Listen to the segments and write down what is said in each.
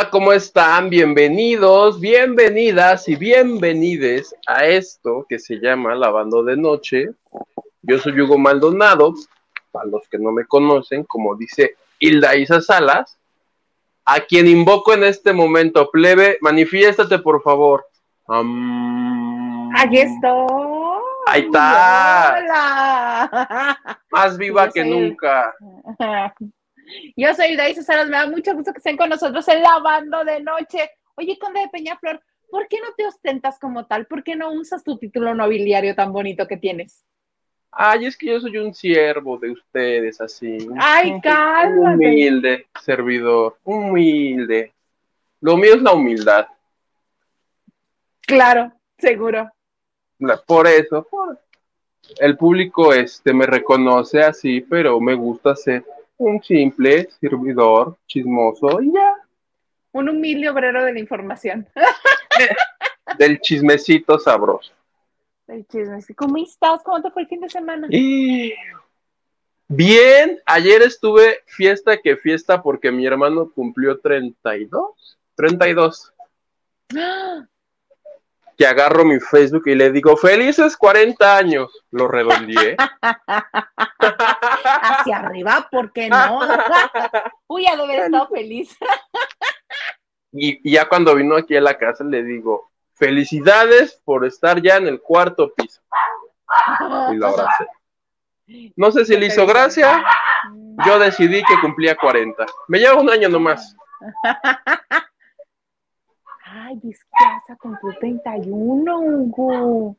Hola, ¿cómo están? Bienvenidos, bienvenidas y bienvenides a esto que se llama Lavando de Noche. Yo soy Hugo Maldonado, para los que no me conocen, como dice Hilda Isa Salas, a quien invoco en este momento. Plebe, manifiéstate, por favor. Um, Aquí estoy. Ahí está. Hola. Más viva que nunca. Yo soy Daisy Salas, me da mucho gusto que estén con nosotros en Lavando de Noche. Oye, Conde de Peñaflor, ¿por qué no te ostentas como tal? ¿Por qué no usas tu título nobiliario tan bonito que tienes? Ay, es que yo soy un siervo de ustedes, así. Ay, cálmate. Humilde servidor, humilde. Lo mío es la humildad. Claro, seguro. Por eso, por- el público este me reconoce así, pero me gusta ser un simple servidor chismoso y ya, Un humilde obrero de la información. del chismecito sabroso. El chisme. sí. ¿Cómo estás? ¿Cómo te fue el fin de semana? Y bien, ayer estuve fiesta que fiesta porque mi hermano cumplió 32, 32. ¡Ah! Que agarro mi Facebook y le digo, felices 40 años. Lo redondeé. Hacia arriba, ¿por qué no? Uy, ya debe haber estado feliz. Y, y ya cuando vino aquí a la casa le digo, felicidades por estar ya en el cuarto piso. Y lo abracé. No sé si le hizo gracia, yo decidí que cumplía 40. Me lleva un año nomás. Ay, es que vas a cumplir 31, Hugo.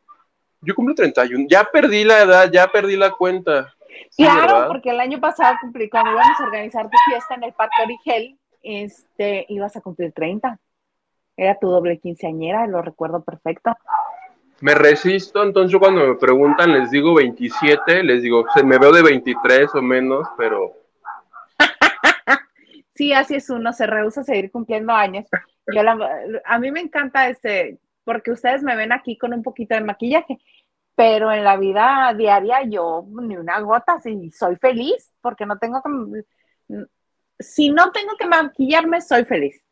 Yo cumplo 31. Ya perdí la edad, ya perdí la cuenta. Sí, claro, ¿verdad? porque el año pasado cumplí, cuando íbamos a organizar tu fiesta en el Parque Origel, este, ibas a cumplir 30. Era tu doble quinceañera, lo recuerdo perfecto. Me resisto, entonces yo cuando me preguntan les digo 27, les digo, se me veo de 23 o menos, pero Sí, así es uno, se rehúsa a seguir cumpliendo años. Yo a mí me encanta este, porque ustedes me ven aquí con un poquito de maquillaje, pero en la vida diaria yo ni una gota, si soy feliz, porque no tengo que, si no tengo que maquillarme, soy feliz.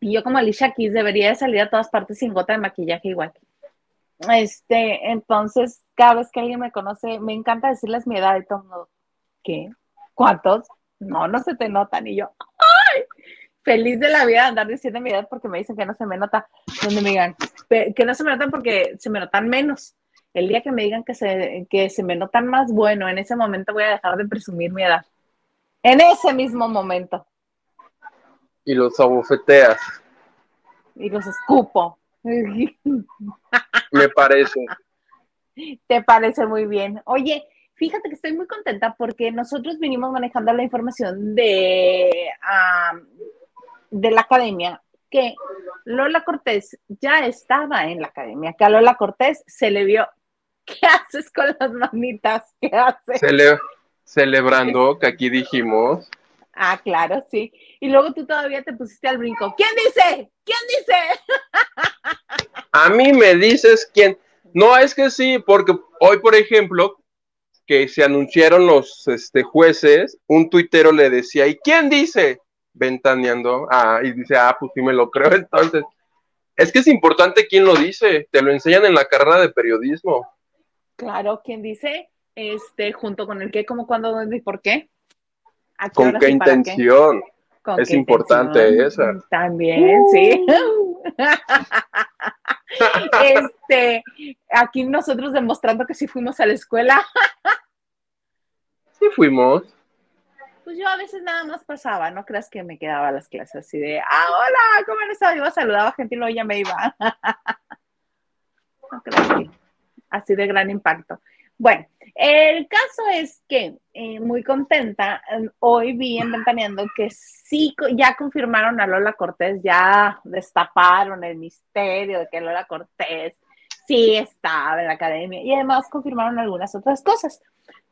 Y yo como Alicia Keys debería de salir a todas partes sin gota de maquillaje igual. Este, entonces, cada vez que alguien me conoce, me encanta decirles mi edad y todo ¿qué? ¿Cuántos? No, no se te notan. Y yo, ¡ay! Feliz de la vida de andar diciendo mi edad porque me dicen que no se me nota. Donde me digan, "Pe- que no se me notan porque se me notan menos. El día que me digan que se, que se me notan más, bueno, en ese momento voy a dejar de presumir mi edad. En ese mismo momento. y los abofeteas, Y los escupo. me parece. Te parece muy bien. Oye, fíjate que estoy muy contenta porque nosotros vinimos manejando la información de, ah, de la academia, que Lola Cortés ya estaba en la academia, que a Lola Cortés se le vio, ¿qué haces con las manitas? ¿Qué haces? Cele- celebrando que aquí dijimos, Ah, claro, sí. Y luego tú todavía te pusiste al brinco. ¿Quién dice? ¿Quién dice? a mí me dices quién. No, es que sí, porque hoy, por ejemplo, que se anunciaron los este, jueces, un tuitero le decía, ¿y quién dice? Ventaneando. Ah, y dice, ah, pues sí me lo creo. Entonces, es que es importante quién lo dice. Te lo enseñan en la carrera de periodismo. Claro, ¿quién dice? Este, junto con el qué, cómo, cuándo, dónde y por qué. ¿A ¿Con qué y para intención? ¿Con Es qué importante intención? esa. También, sí. este, aquí nosotros demostrando que sí fuimos a la escuela. Sí fuimos. Pues yo a veces nada más pasaba, no creas que me quedaba a las clases así de, ah, hola, ¿cómo han estado? Iba, saludaba a gente y luego ya me iba. no creas que así de gran impacto. Bueno, el caso es que eh, muy contenta, eh, hoy vi en Ventaneando que sí, ya confirmaron a Lola Cortés, ya destaparon el misterio de que Lola Cortés sí estaba en la academia y además confirmaron algunas otras cosas,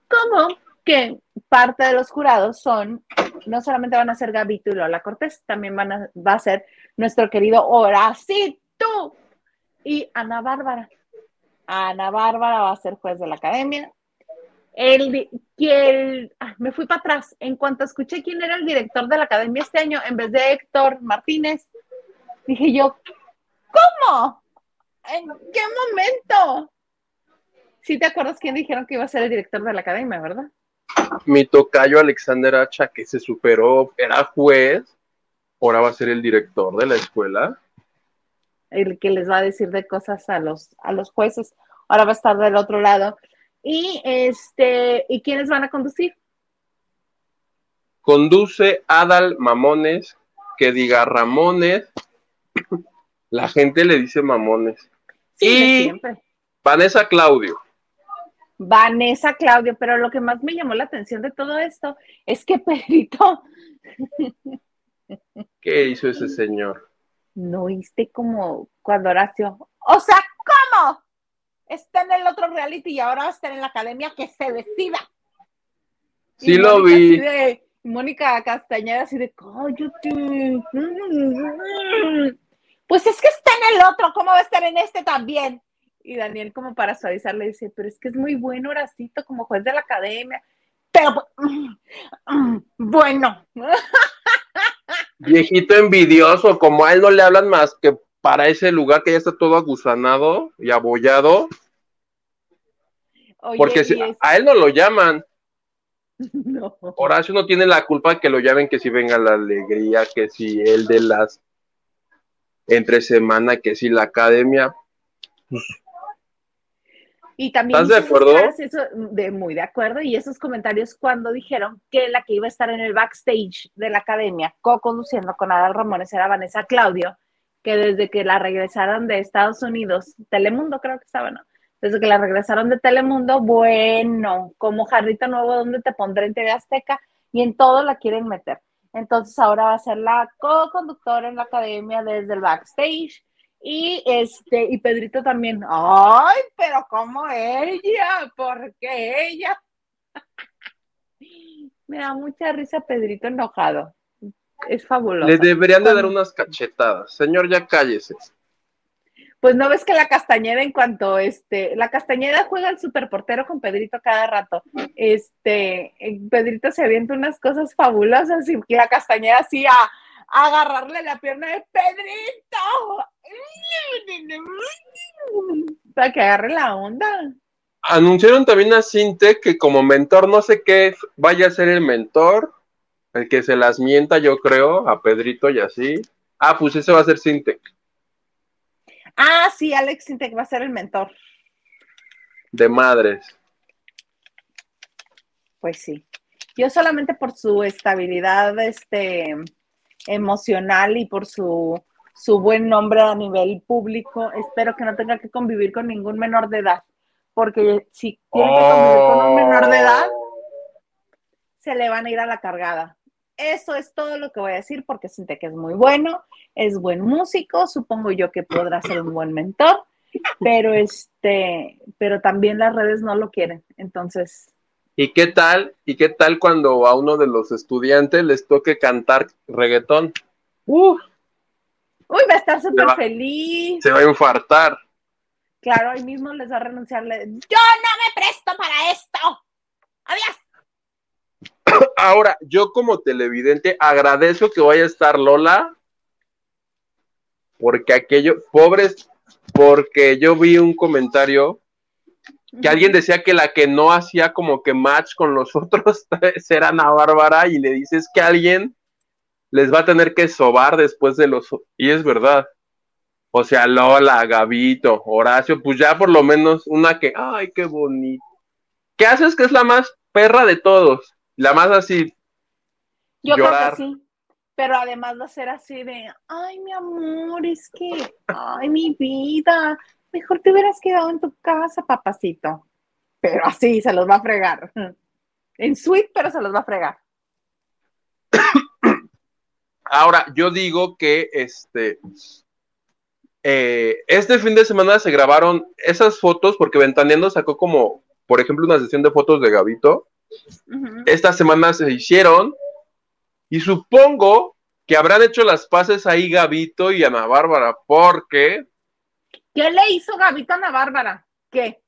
como que parte de los jurados son, no solamente van a ser Gabito y Lola Cortés, también van a, va a ser nuestro querido Horacito y Ana Bárbara. Ana Bárbara va a ser juez de la academia. El, que me fui para atrás. En cuanto escuché quién era el director de la academia este año, en vez de Héctor Martínez, dije yo, ¿cómo? ¿En qué momento? Sí te acuerdas quién dijeron que iba a ser el director de la academia, ¿verdad? Mi tocayo Alexander Hacha, que se superó, era juez, ahora va a ser el director de la escuela. El que les va a decir de cosas a los, a los jueces. Ahora va a estar del otro lado. Y este, ¿y quiénes van a conducir? Conduce Adal Mamones, que diga Ramones. La gente le dice Mamones. y Vanessa Claudio. Vanessa Claudio, pero lo que más me llamó la atención de todo esto es que Pedrito. ¿Qué hizo ese señor? No viste como cuando Horacio. O sea, ¿cómo? está en el otro reality y ahora va a estar en la academia, que se decida. Sí lo vi. Mónica Castañeda así de, cállate. Pues es que está en el otro, ¿cómo va a estar en este también? Y Daniel como para suavizar le dice, pero es que es muy bueno Horacito como juez de la academia. Pero, bueno. Viejito envidioso, como a él no le hablan más que para ese lugar que ya está todo agusanado y abollado. Porque si, a él no lo llaman. No. Horacio no tiene la culpa de que lo llamen, que si venga la alegría, que si el de las entre semana, que si la academia. Y también ¿Estás de acuerdo? de, muy de acuerdo. Y esos comentarios cuando dijeron que la que iba a estar en el backstage de la academia, co-conduciendo con Adal Ramones, era Vanessa Claudio, que desde que la regresaron de Estados Unidos, Telemundo creo que estaba, ¿no? desde que la regresaron de Telemundo, bueno, como jarrito nuevo, donde te pondré en TV Azteca? Y en todo la quieren meter. Entonces ahora va a ser la co-conductora en la academia desde el backstage. Y este, y Pedrito también, ay, pero como ella, ¿por qué ella? Me da mucha risa Pedrito enojado. Es fabuloso. Le deberían de dar unas cachetadas. Señor, ya cállese pues no ves que la Castañeda en cuanto este, la Castañeda juega el superportero con Pedrito cada rato. Este, Pedrito se avienta unas cosas fabulosas y la Castañeda así a, agarrarle la pierna de Pedrito. Para que agarre la onda. Anunciaron también a Cinte que como mentor, no sé qué vaya a ser el mentor, el que se las mienta, yo creo, a Pedrito y así. Ah, pues ese va a ser Cinte. Ah, sí, Alex Intec va a ser el mentor. De madres. Pues sí. Yo solamente por su estabilidad este, emocional y por su, su buen nombre a nivel público, espero que no tenga que convivir con ningún menor de edad. Porque si tiene que convivir con un menor de edad, se le van a ir a la cargada. Eso es todo lo que voy a decir porque siente que es muy bueno, es buen músico, supongo yo que podrá ser un buen mentor, pero este, pero también las redes no lo quieren. Entonces, ¿Y qué tal? ¿Y qué tal cuando a uno de los estudiantes les toque cantar reggaetón? Uy, va a estar súper feliz. Se va a infartar. Claro, ahí mismo les va a renunciarle. Yo no me presto para esto. Adiós. Ahora, yo como televidente agradezco que vaya a estar Lola, porque aquello, pobres, porque yo vi un comentario que alguien decía que la que no hacía como que match con los otros era Ana Bárbara y le dices que alguien les va a tener que sobar después de los... Y es verdad. O sea, Lola, Gabito, Horacio, pues ya por lo menos una que, ay, qué bonito. ¿Qué haces que es la más perra de todos? La más así. Yo creo que sí. Pero además va a ser así de, ay, mi amor, es que, ay, mi vida, mejor te hubieras quedado en tu casa, papacito. Pero así se los va a fregar. En suite, pero se los va a fregar. Ahora, yo digo que este, eh, este fin de semana se grabaron esas fotos porque Ventaneando sacó como, por ejemplo, una sesión de fotos de Gabito esta semana se hicieron y supongo que habrán hecho las paces ahí Gabito y Ana Bárbara, porque... ¿Qué le hizo Gabito a Ana Bárbara? ¿Qué?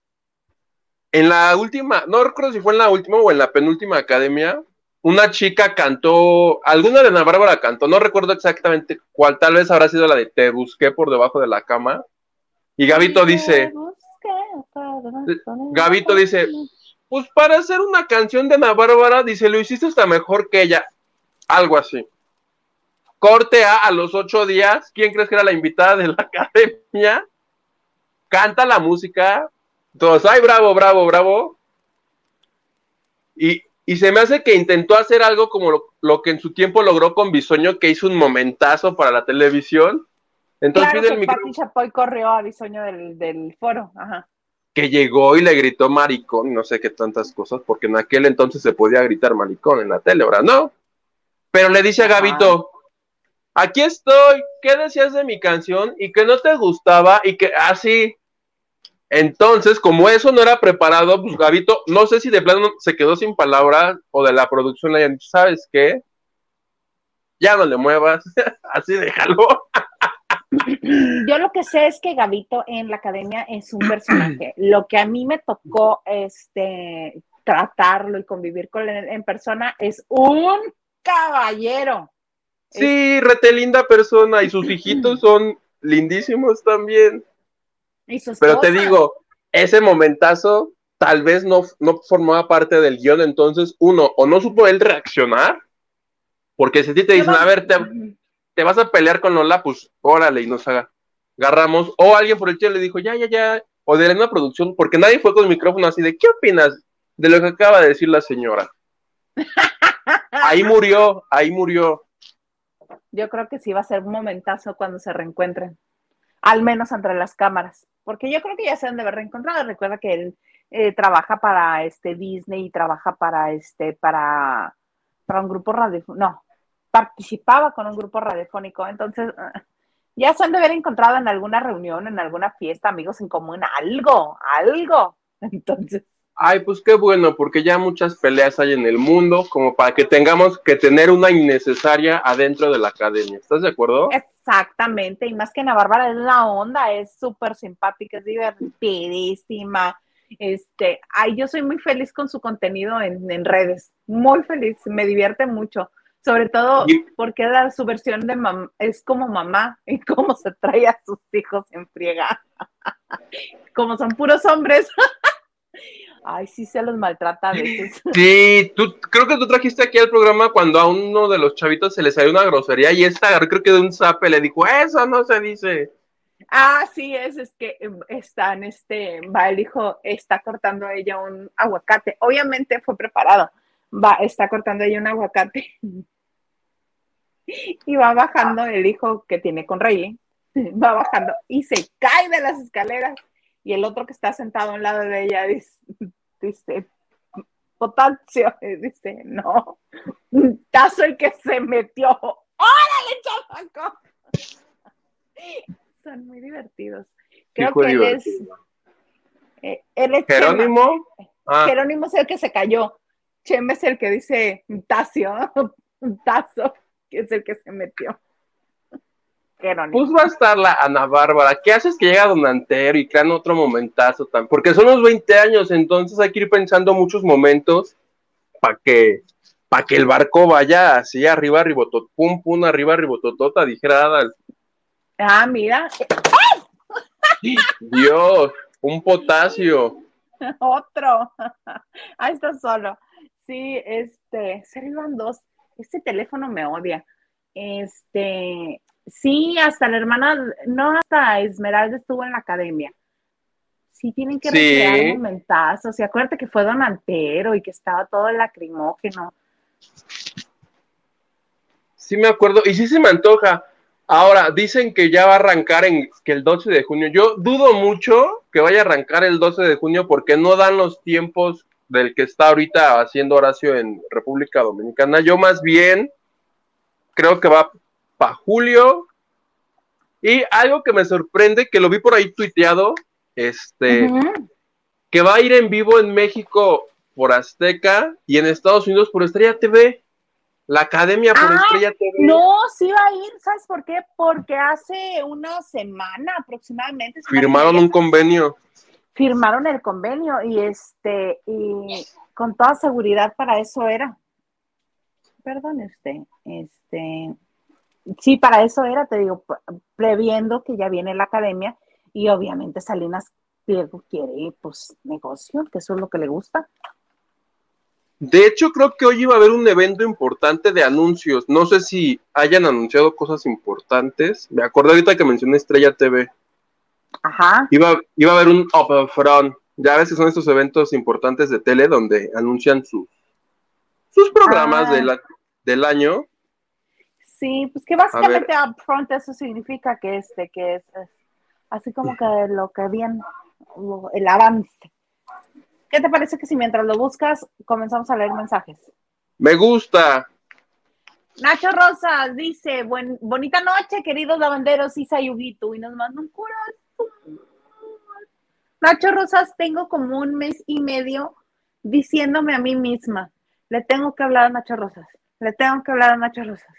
en la última, no recuerdo si fue en la última o en la penúltima academia, una chica cantó, alguna de Ana Bárbara cantó, no recuerdo exactamente cuál, tal vez habrá sido la de Te busqué por debajo de la cama. Y Gabito dice, Gabito dice, pues para hacer una canción de Ana Bárbara, dice, lo hiciste hasta mejor que ella. Algo así. Corte A, a los ocho días, ¿quién crees que era la invitada de la academia? Canta la música, todos, ay, bravo, bravo, bravo. Y, se me hace que intentó hacer algo como lo, que en su tiempo logró con Bisoño, que hizo un momentazo para la televisión. Entonces claro el micrófono. Chapoy corrió a Bisoño del, del foro, ajá que llegó y le gritó maricón, no sé qué tantas cosas, porque en aquel entonces se podía gritar maricón en la tele, ahora no. Pero le dice a Gabito, aquí estoy, ¿qué decías de mi canción? Y que no te gustaba y que así. Entonces, como eso no era preparado, pues Gabito, no sé si de plano se quedó sin palabras o de la producción le hayan dicho, ¿sabes qué? Ya no le muevas, así déjalo. Yo lo que sé es que Gabito en la academia es un personaje. Lo que a mí me tocó este, tratarlo y convivir con él en persona es un caballero. Sí, rete linda persona y sus hijitos son lindísimos también. Pero te digo, ese momentazo tal vez no, no formaba parte del guion, entonces uno, o no supo él reaccionar, porque si te dicen, a ver, te, te vas a pelear con Lola, pues órale y nos agarramos. O alguien por el chat le dijo, ya, ya, ya. O de la producción, porque nadie fue con el micrófono así de, ¿qué opinas de lo que acaba de decir la señora? ahí murió, ahí murió. Yo creo que sí va a ser un momentazo cuando se reencuentren, al menos entre las cámaras, porque yo creo que ya se han de haber reencontrado. Recuerda que él eh, trabaja para este Disney y trabaja para este, para, para un grupo radio, no, participaba con un grupo radiofónico, entonces ah, ya se han de haber encontrado en alguna reunión, en alguna fiesta, amigos en común, algo, algo. Entonces. Ay, pues qué bueno, porque ya muchas peleas hay en el mundo, como para que tengamos que tener una innecesaria adentro de la academia. ¿Estás de acuerdo? Exactamente, y más que Ana Bárbara es la onda, es súper simpática, es divertidísima. Este, ay, yo soy muy feliz con su contenido en, en redes, muy feliz, me divierte mucho sobre todo porque la, su versión de mamá es como mamá y cómo se trae a sus hijos en friega. como son puros hombres. Ay, sí se los maltrata a veces. Sí, tú, creo que tú trajiste aquí al programa cuando a uno de los chavitos se le salió una grosería y esta, creo que de un zape le dijo, eso no se dice. Ah, sí, es, es que em, están, este, va el hijo, está cortando a ella un aguacate. Obviamente fue preparado. Va, está cortando ella un aguacate y va bajando el hijo que tiene con Rayleigh, va bajando y se cae de las escaleras y el otro que está sentado a un lado de ella dice, dice potasio, dice, no, un tazo el que se metió, ¡órale, chamaco! Son muy divertidos. Creo que él es, eh, él es Jerónimo. Ah. Jerónimo es el que se cayó. Chema es el que dice un un tazo es el que se metió. Pues va a estar la Ana Bárbara. ¿Qué haces que llega Don Antero y crean otro momentazo? Tan... Porque son los 20 años, entonces hay que ir pensando muchos momentos para que, para que el barco vaya así arriba, ribotot, pum, pum, arriba, ribototota, dijera Ah, mira. Dios, un potasio. Otro. Ahí está solo. Sí, este, se iban dos este teléfono me odia. Este, sí, hasta la hermana, no hasta Esmeralda estuvo en la academia. Sí, tienen que recrear momentazos. Y acuérdate que fue Don Antero y que estaba todo el lacrimógeno. Sí, me acuerdo. Y sí se me antoja. Ahora, dicen que ya va a arrancar en que el 12 de junio. Yo dudo mucho que vaya a arrancar el 12 de junio porque no dan los tiempos del que está ahorita haciendo Horacio en República Dominicana. Yo más bien creo que va para julio. Y algo que me sorprende, que lo vi por ahí tuiteado, este, que va a ir en vivo en México por Azteca y en Estados Unidos por Estrella TV. La Academia por ah, Estrella TV. No, sí va a ir, ¿sabes por qué? Porque hace una semana aproximadamente. Firmaron un convenio. firmaron el convenio y este, y con toda seguridad para eso era. Perdone usted, este, sí, para eso era, te digo, previendo que ya viene la academia y obviamente Salinas Pliego quiere, pues, negocio, que eso es lo que le gusta. De hecho, creo que hoy iba a haber un evento importante de anuncios. No sé si hayan anunciado cosas importantes. Me acordé ahorita que mencioné Estrella TV. Ajá. Iba, iba a haber un upfront. Ya ves que son estos eventos importantes de tele donde anuncian sus, sus programas Ah. del año. Sí, pues que básicamente upfront eso significa que este, que es, es así como que lo que bien, lo- el avance. ¿Qué te parece que si mientras lo buscas comenzamos a leer mensajes? Me gusta. Nacho Rosas dice, Buen, bonita noche, queridos lavanderos y Sayuguito, y nos manda un corazón. Nacho Rosas, tengo como un mes y medio diciéndome a mí misma, le tengo que hablar a Nacho Rosas, le tengo que hablar a Nacho Rosas.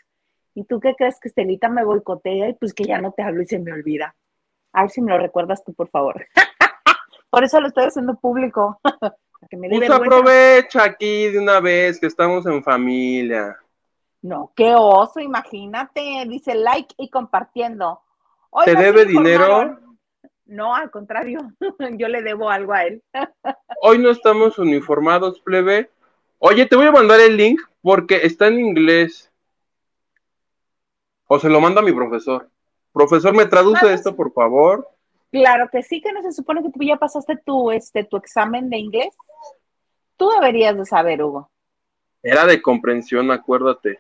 ¿Y tú qué crees que Estelita me boicotea y pues que ya no te hablo y se me olvida? A ver si me lo recuerdas tú, por favor. por eso lo estoy haciendo público. que me Pues aprovecha aquí de una vez que estamos en familia. No, qué oso, imagínate. Dice like y compartiendo. Hoy ¿Te debe informaron- No, al contrario, yo le debo algo a él. Hoy no estamos uniformados, plebe. Oye, te voy a mandar el link porque está en inglés. O se lo manda a mi profesor. Profesor, ¿me traduce Mandas- esto, por favor? Claro que sí, que no se supone que tú ya pasaste tu, este, tu examen de inglés. Tú deberías de saber, Hugo. Era de comprensión, acuérdate.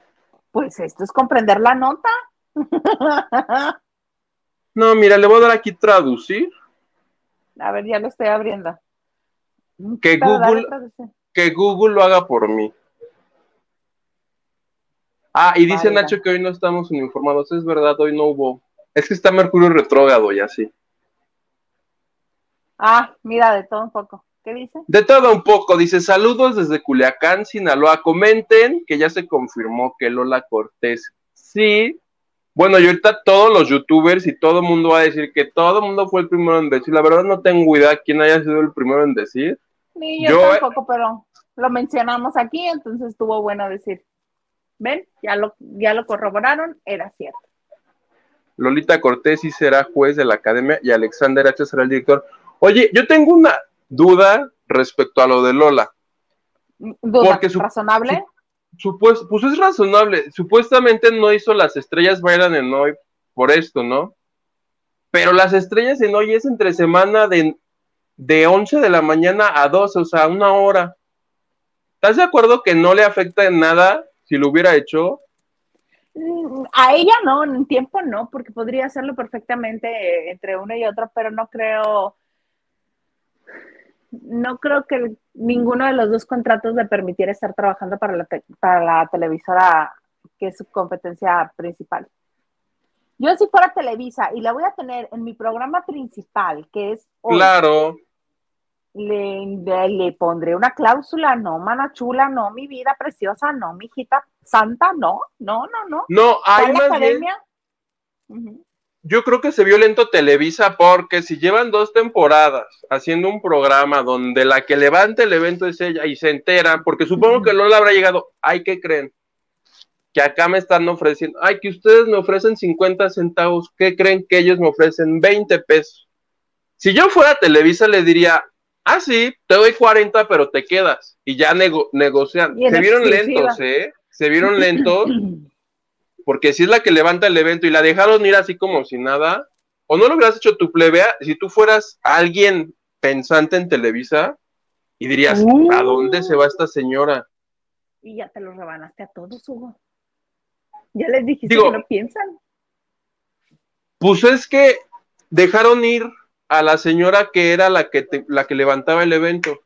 Pues esto es comprender la nota. No, mira, le voy a dar aquí traducir. A ver, ya lo estoy abriendo. Que Pero Google, que Google lo haga por mí. Ah, y dice. Nacho que hoy no estamos uniformados. Es verdad, hoy no hubo. Es que está Mercurio retrógrado y así. Ah, mira, de todo un poco. ¿Qué dice? De todo un poco, dice saludos desde Culiacán, Sinaloa. Comenten que ya se confirmó que Lola Cortés sí. Bueno, y ahorita todos los youtubers y todo el mundo va a decir que todo el mundo fue el primero en decir. La verdad no tengo idea quién haya sido el primero en decir. Ni yo, Yo, eh, tampoco, pero lo mencionamos aquí, entonces estuvo bueno decir. ¿Ven? Ya lo, ya lo corroboraron, era cierto. Lolita Cortés sí será juez de la academia y Alexander H será el director. Oye, yo tengo una duda respecto a lo de Lola. Duda Porque su- razonable. Supues- pues es razonable. Supuestamente no hizo las estrellas bailan en hoy por esto, ¿no? Pero las estrellas en hoy es entre semana de, de 11 de la mañana a 12, o sea, una hora. ¿Estás de acuerdo que no le afecta en nada si lo hubiera hecho? Mm, A ella no, en tiempo no, porque podría hacerlo perfectamente eh, entre uno y otro, pero no creo, no creo que ninguno de los dos contratos le permitiera estar trabajando para la, te- para la televisora que es su competencia principal. Yo si fuera Televisa y la voy a tener en mi programa principal, que es hoy, Claro. Le, le, le pondré una cláusula, no, mana chula, no, mi vida preciosa, no, mi hijita santa, no, no, no, no. No, hay ¿Cuál más bien, academia? Yo creo que se vio lento Televisa porque si llevan dos temporadas haciendo un programa donde la que levanta el evento es ella y se enteran, porque supongo que Lola habrá llegado, ay, ¿qué creen? Que acá me están ofreciendo, ay, que ustedes me ofrecen 50 centavos, ¿qué creen que ellos me ofrecen 20 pesos? Si yo fuera Televisa le diría, ah, sí, te doy 40, pero te quedas. Y ya nego- negocian. Y Se vieron exclusiva. lentos, ¿eh? Se vieron lentos porque si es la que levanta el evento y la dejaron ir así como si nada, o no lo hubieras hecho tu plebea, si tú fueras alguien pensante en Televisa y dirías, Uh. ¿a dónde se va esta señora? Y ya te los rebanaste a todos, Hugo. Ya les dijiste Digo- que no piensan. Pues es que dejaron ir a la señora que era la que, te- la que levantaba el evento.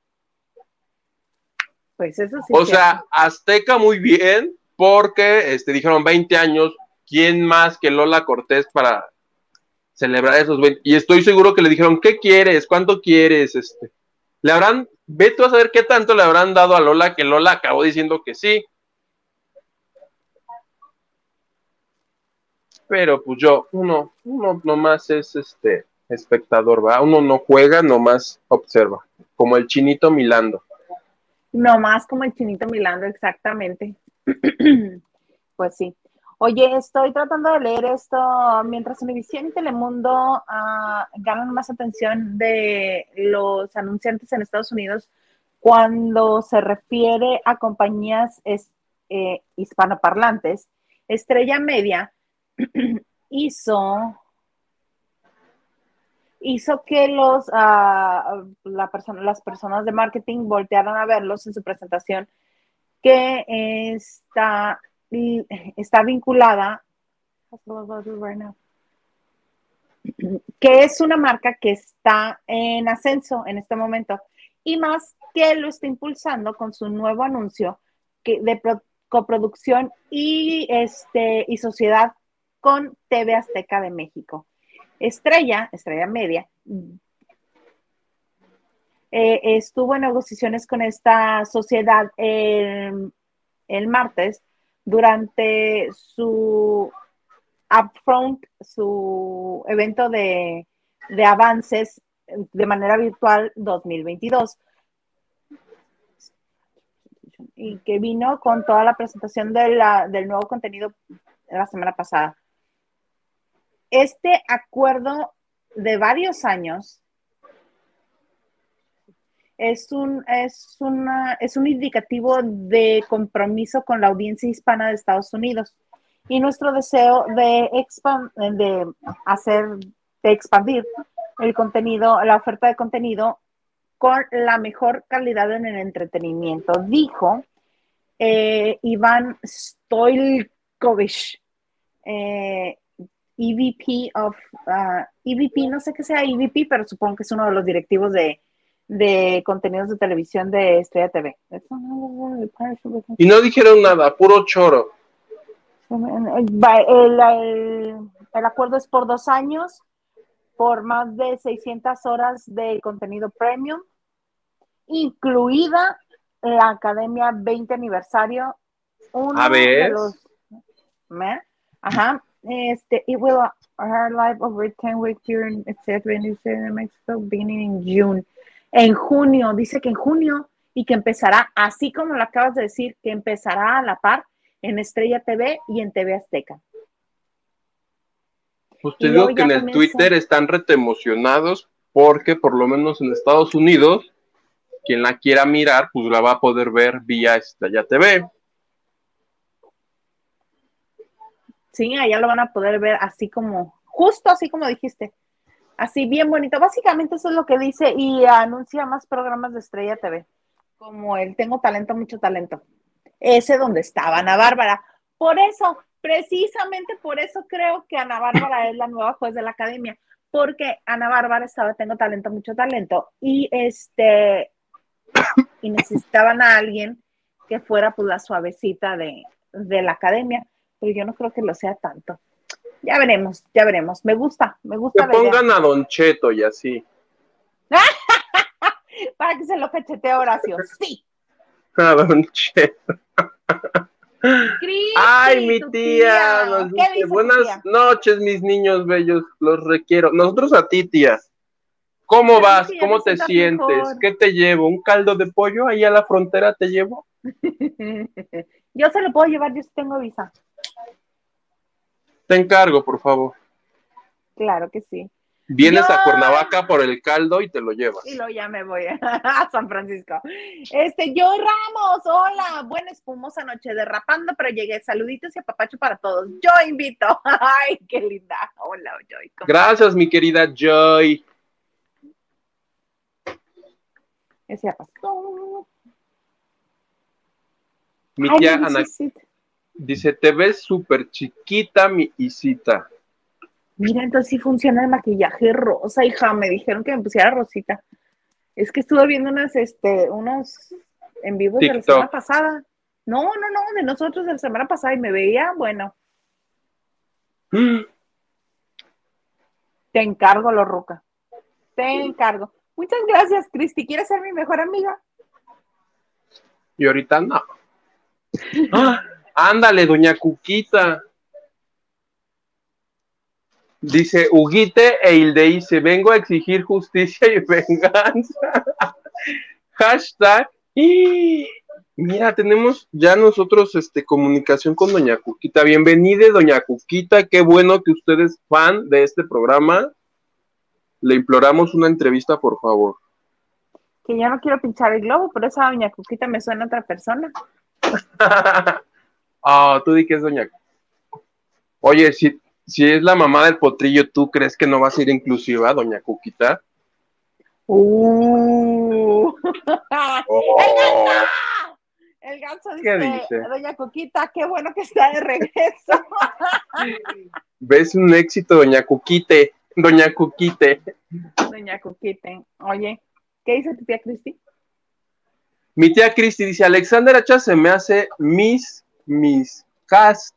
Pues eso sí. o es sea, Azteca muy bien, porque este, dijeron 20 años, ¿quién más que Lola Cortés para celebrar esos 20? Y estoy seguro que le dijeron, ¿qué quieres? ¿Cuánto quieres? Este, le habrán, ve tú a saber qué tanto le habrán dado a Lola, que Lola acabó diciendo que sí. Pero pues yo, uno, uno nomás es este, espectador, ¿va? Uno no juega, nomás observa, como el chinito milando. No más como el chinito milando, exactamente. pues sí. Oye, estoy tratando de leer esto mientras Univision y Telemundo ah, ganan más atención de los anunciantes en Estados Unidos cuando se refiere a compañías eh, hispanoparlantes. Estrella Media hizo hizo que los ah, la persona, las personas de marketing voltearan a verlos en su presentación que está está vinculada, que es una marca que está en ascenso en este momento y más que lo está impulsando con su nuevo anuncio de coproducción y, este, y sociedad con TV Azteca de México. Estrella, Estrella Media, eh, estuvo en negociaciones con esta sociedad el, el martes durante su upfront, su evento de, avances de manera virtual 2022 y que vino con toda la presentación del nuevo contenido la semana pasada. Este acuerdo de varios años es un, es, una, es un indicativo de compromiso con la audiencia hispana de Estados Unidos. Y nuestro deseo de, de hacer, de expandir el contenido, la oferta de contenido con la mejor calidad en el entretenimiento, dijo eh, Iván Stoilkovich, eh, EVP of, uh, EVP, no sé qué sea EVP, pero supongo que es uno de los directivos de, de contenidos de televisión de Estrella TV. Y no dijeron nada, puro choro. El, acuerdo es por dos años, por más de 600 horas de contenido premium, incluida la Academia 20 aniversario. Uno A ver. ajá. Este, it will our live over 10 weeks here in, in Mexico beginning in June en junio, dice que en junio y que empezará, así como lo acabas de decir, que empezará a la par en Estrella TV y en TV Azteca. Usted dijo que en el Twitter están retemocionados porque por lo menos en Estados Unidos, quien la quiera mirar, pues la va a poder ver vía Estrella TV. Sí, allá lo van a poder ver así como, justo así como dijiste, Así bien bonito. Básicamente eso es lo que dice y anuncia más programas de Estrella TV, como el Tengo Talento, mucho talento. Ese donde estaba Ana Bárbara. Por eso, precisamente por eso creo que Ana Bárbara es la nueva juez de la academia, porque Ana Bárbara estaba Tengo Talento, mucho talento y este y necesitaban a alguien que fuera pues la suavecita de, de la academia, pero yo no creo que lo sea tanto. Ya veremos, ya veremos. Me gusta, me gusta. Que pongan a Don Cheto y así. Para que se lo cachetee Horacio. Sí. A Don Cheto. Ay, mi tía. Buenas noches, mis niños bellos. Los requiero. Nosotros a ti, tía. ¿Cómo vas? ¿Cómo te sientes? ¿Qué te llevo? ¿Un caldo de pollo ahí a la frontera te llevo? yo se lo puedo llevar, yo tengo visa. Te encargo, por favor. Claro que sí. Vienes a Cuernavaca por el caldo y te lo llevas. Y luego ya me voy a San Francisco. Este, yo Ramos, hola, buena espumosa noche derrapando, pero llegué. Saluditos y apapacho para todos. Yo invito. Ay, qué linda. Hola, Joy. Gracias, mi querida Joy. Ese pasó. Mi tía Ana. Dice, te ves súper chiquita, mi Isita. Mira, entonces sí funciona el maquillaje rosa, hija. Me dijeron que me pusiera rosita. Es que estuve viendo unas, este, unos en vivo de la semana pasada. No, no, no, de nosotros de la semana pasada y me veía, bueno. Mm. Te encargo, lo roca. Te encargo. Muchas gracias, Cristi. ¿Quieres ser mi mejor amiga? Y ahorita no. ¡Ah! Ándale, doña Cuquita. Dice Huguite e Hilde dice, vengo a exigir justicia y venganza. Hashtag. Y mira, tenemos ya nosotros este, comunicación con Doña Cuquita. Bienvenida, Doña Cuquita. Qué bueno que usted es fan de este programa. Le imploramos una entrevista, por favor. Que ya no quiero pinchar el globo, pero esa Doña Cuquita me suena a otra persona. Ah, tú di que es Doña. Oye, si, si es la mamá del potrillo, ¿tú crees que no va a ser inclusiva, Doña Cuquita? Uh. Oh. El ganso ¿Qué dice, dice? Doña Cuquita, qué bueno que está de regreso. ¿Ves un éxito, Doña Cuquite? Doña Cuquite. Doña Cuquita. Oye, ¿qué dice tu tía Cristi? Mi tía Cristi dice, Alexander Hacha se me hace mis, mis cast.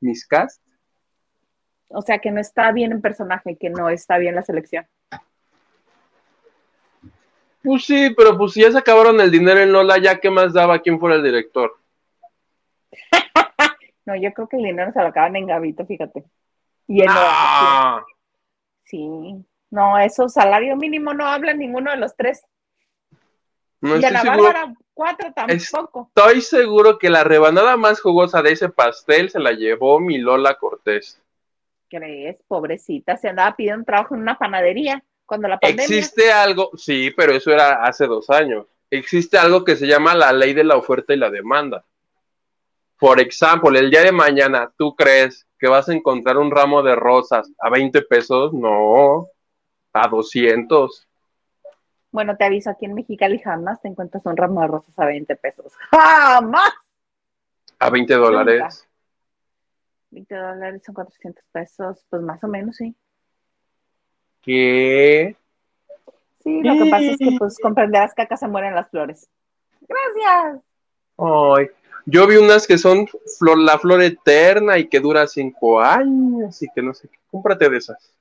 ¿Mis cast? O sea, que no está bien en personaje, que no está bien la selección. Pues sí, pero pues si ya se acabaron el dinero en Lola, ya qué más daba quién fuera el director. No, yo creo que el dinero se lo acaban en Gavito, fíjate. Y no- Ah, sí. No, eso salario mínimo no habla ninguno de los tres. No y a la seguro. Bárbara, cuatro Es- tampoco. Estoy seguro que la rebanada más jugosa de ese pastel se la llevó mi Lola Cortés. ¿Crees? Pobrecita, se andaba pidiendo trabajo en una panadería cuando la pandemia. Existe algo, sí, pero eso era hace dos años. Existe algo que se llama la ley de la oferta y la demanda. Por ejemplo, el día de mañana, ¿tú crees que vas a encontrar un ramo de rosas a 20 pesos? No, a 200. Bueno, te aviso, aquí en Mexicali jamás te encuentras un ramo de rosas a 20 pesos. ¡Jamás! A 20 dólares. 20 dólares son 400 pesos, pues más o menos, sí. ¿Qué? Sí, lo que pasa es que pues comprenderás que acá se mueren las flores. Gracias. Ay, yo vi unas que son flor, la flor eterna y que dura cinco años y que no sé qué. Cómprate de esas.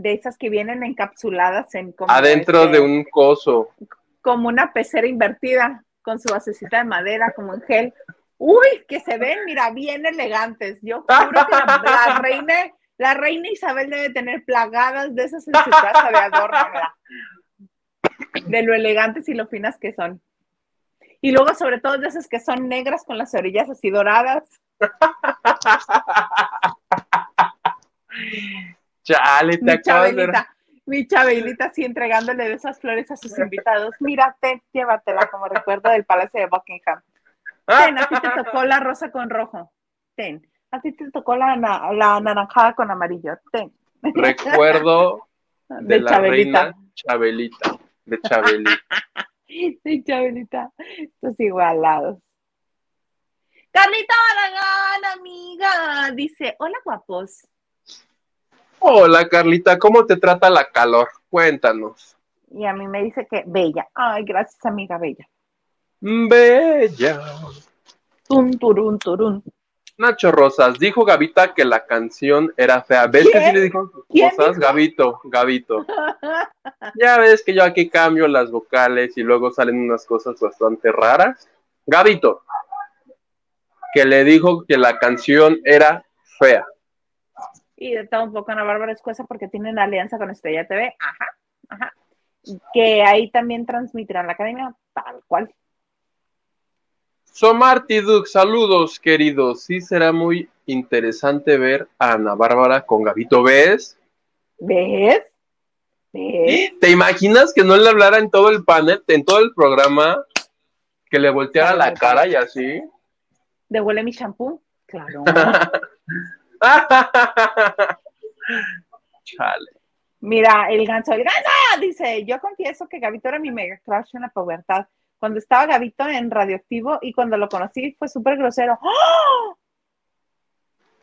De esas que vienen encapsuladas en como, Adentro este, de un coso. como una pecera invertida, con su basecita de madera, como en gel. Uy, que se ven, mira, bien elegantes. Yo juro que la, la reina, la reina Isabel debe tener plagadas de esas en su casa de adorno. De lo elegantes y lo finas que son. Y luego, sobre todo, de esas que son negras con las orillas así doradas. Chale, te Mi de... Chabelita, mi Chabelita así entregándole de esas flores a sus invitados. Mírate, llévatela como recuerdo del Palacio de Buckingham. Ten, a ti te tocó la rosa con rojo. Ten, a ti te tocó la, na- la anaranjada con amarillo. Ten. Recuerdo de, De la Chabelita. reina Chabelita. De Chabelita. Sí, Chabelita. Estos igualados. Carlita Barragán, amiga, dice, hola guapos. Hola, Carlita, ¿cómo te trata la calor? Cuéntanos. Y a mí me dice que bella. Ay, gracias, amiga bella. Bella. Tun, turun, turun. Nacho Rosas, dijo Gavita que la canción era fea. ¿Ves que sí le dijo ¿Quién cosas? dijo? Gavito, Gavito. Ya ves que yo aquí cambio las vocales y luego salen unas cosas bastante raras. Gavito, que le dijo que la canción era fea. Y de todo un poco Ana Bárbara Escuesa porque tienen alianza con Estrella TV, ajá, ajá, que ahí también transmitirán la academia, tal cual. Somarty Duke, saludos queridos. Sí será muy interesante ver a Ana Bárbara con Gavito. ¿Ves? ¿Ves? ¿Ves? ¿Te imaginas que no le hablara en todo el panel, en todo el programa? Que le volteara la cara y así. ¿Devuelve mi champú? Claro. Chale. Mira, el ganso, el ganso, dice, yo confieso que Gavito era mi mega crush en la pubertad. Cuando estaba Gavito en Radioactivo y cuando lo conocí fue súper grosero. ¡Ah!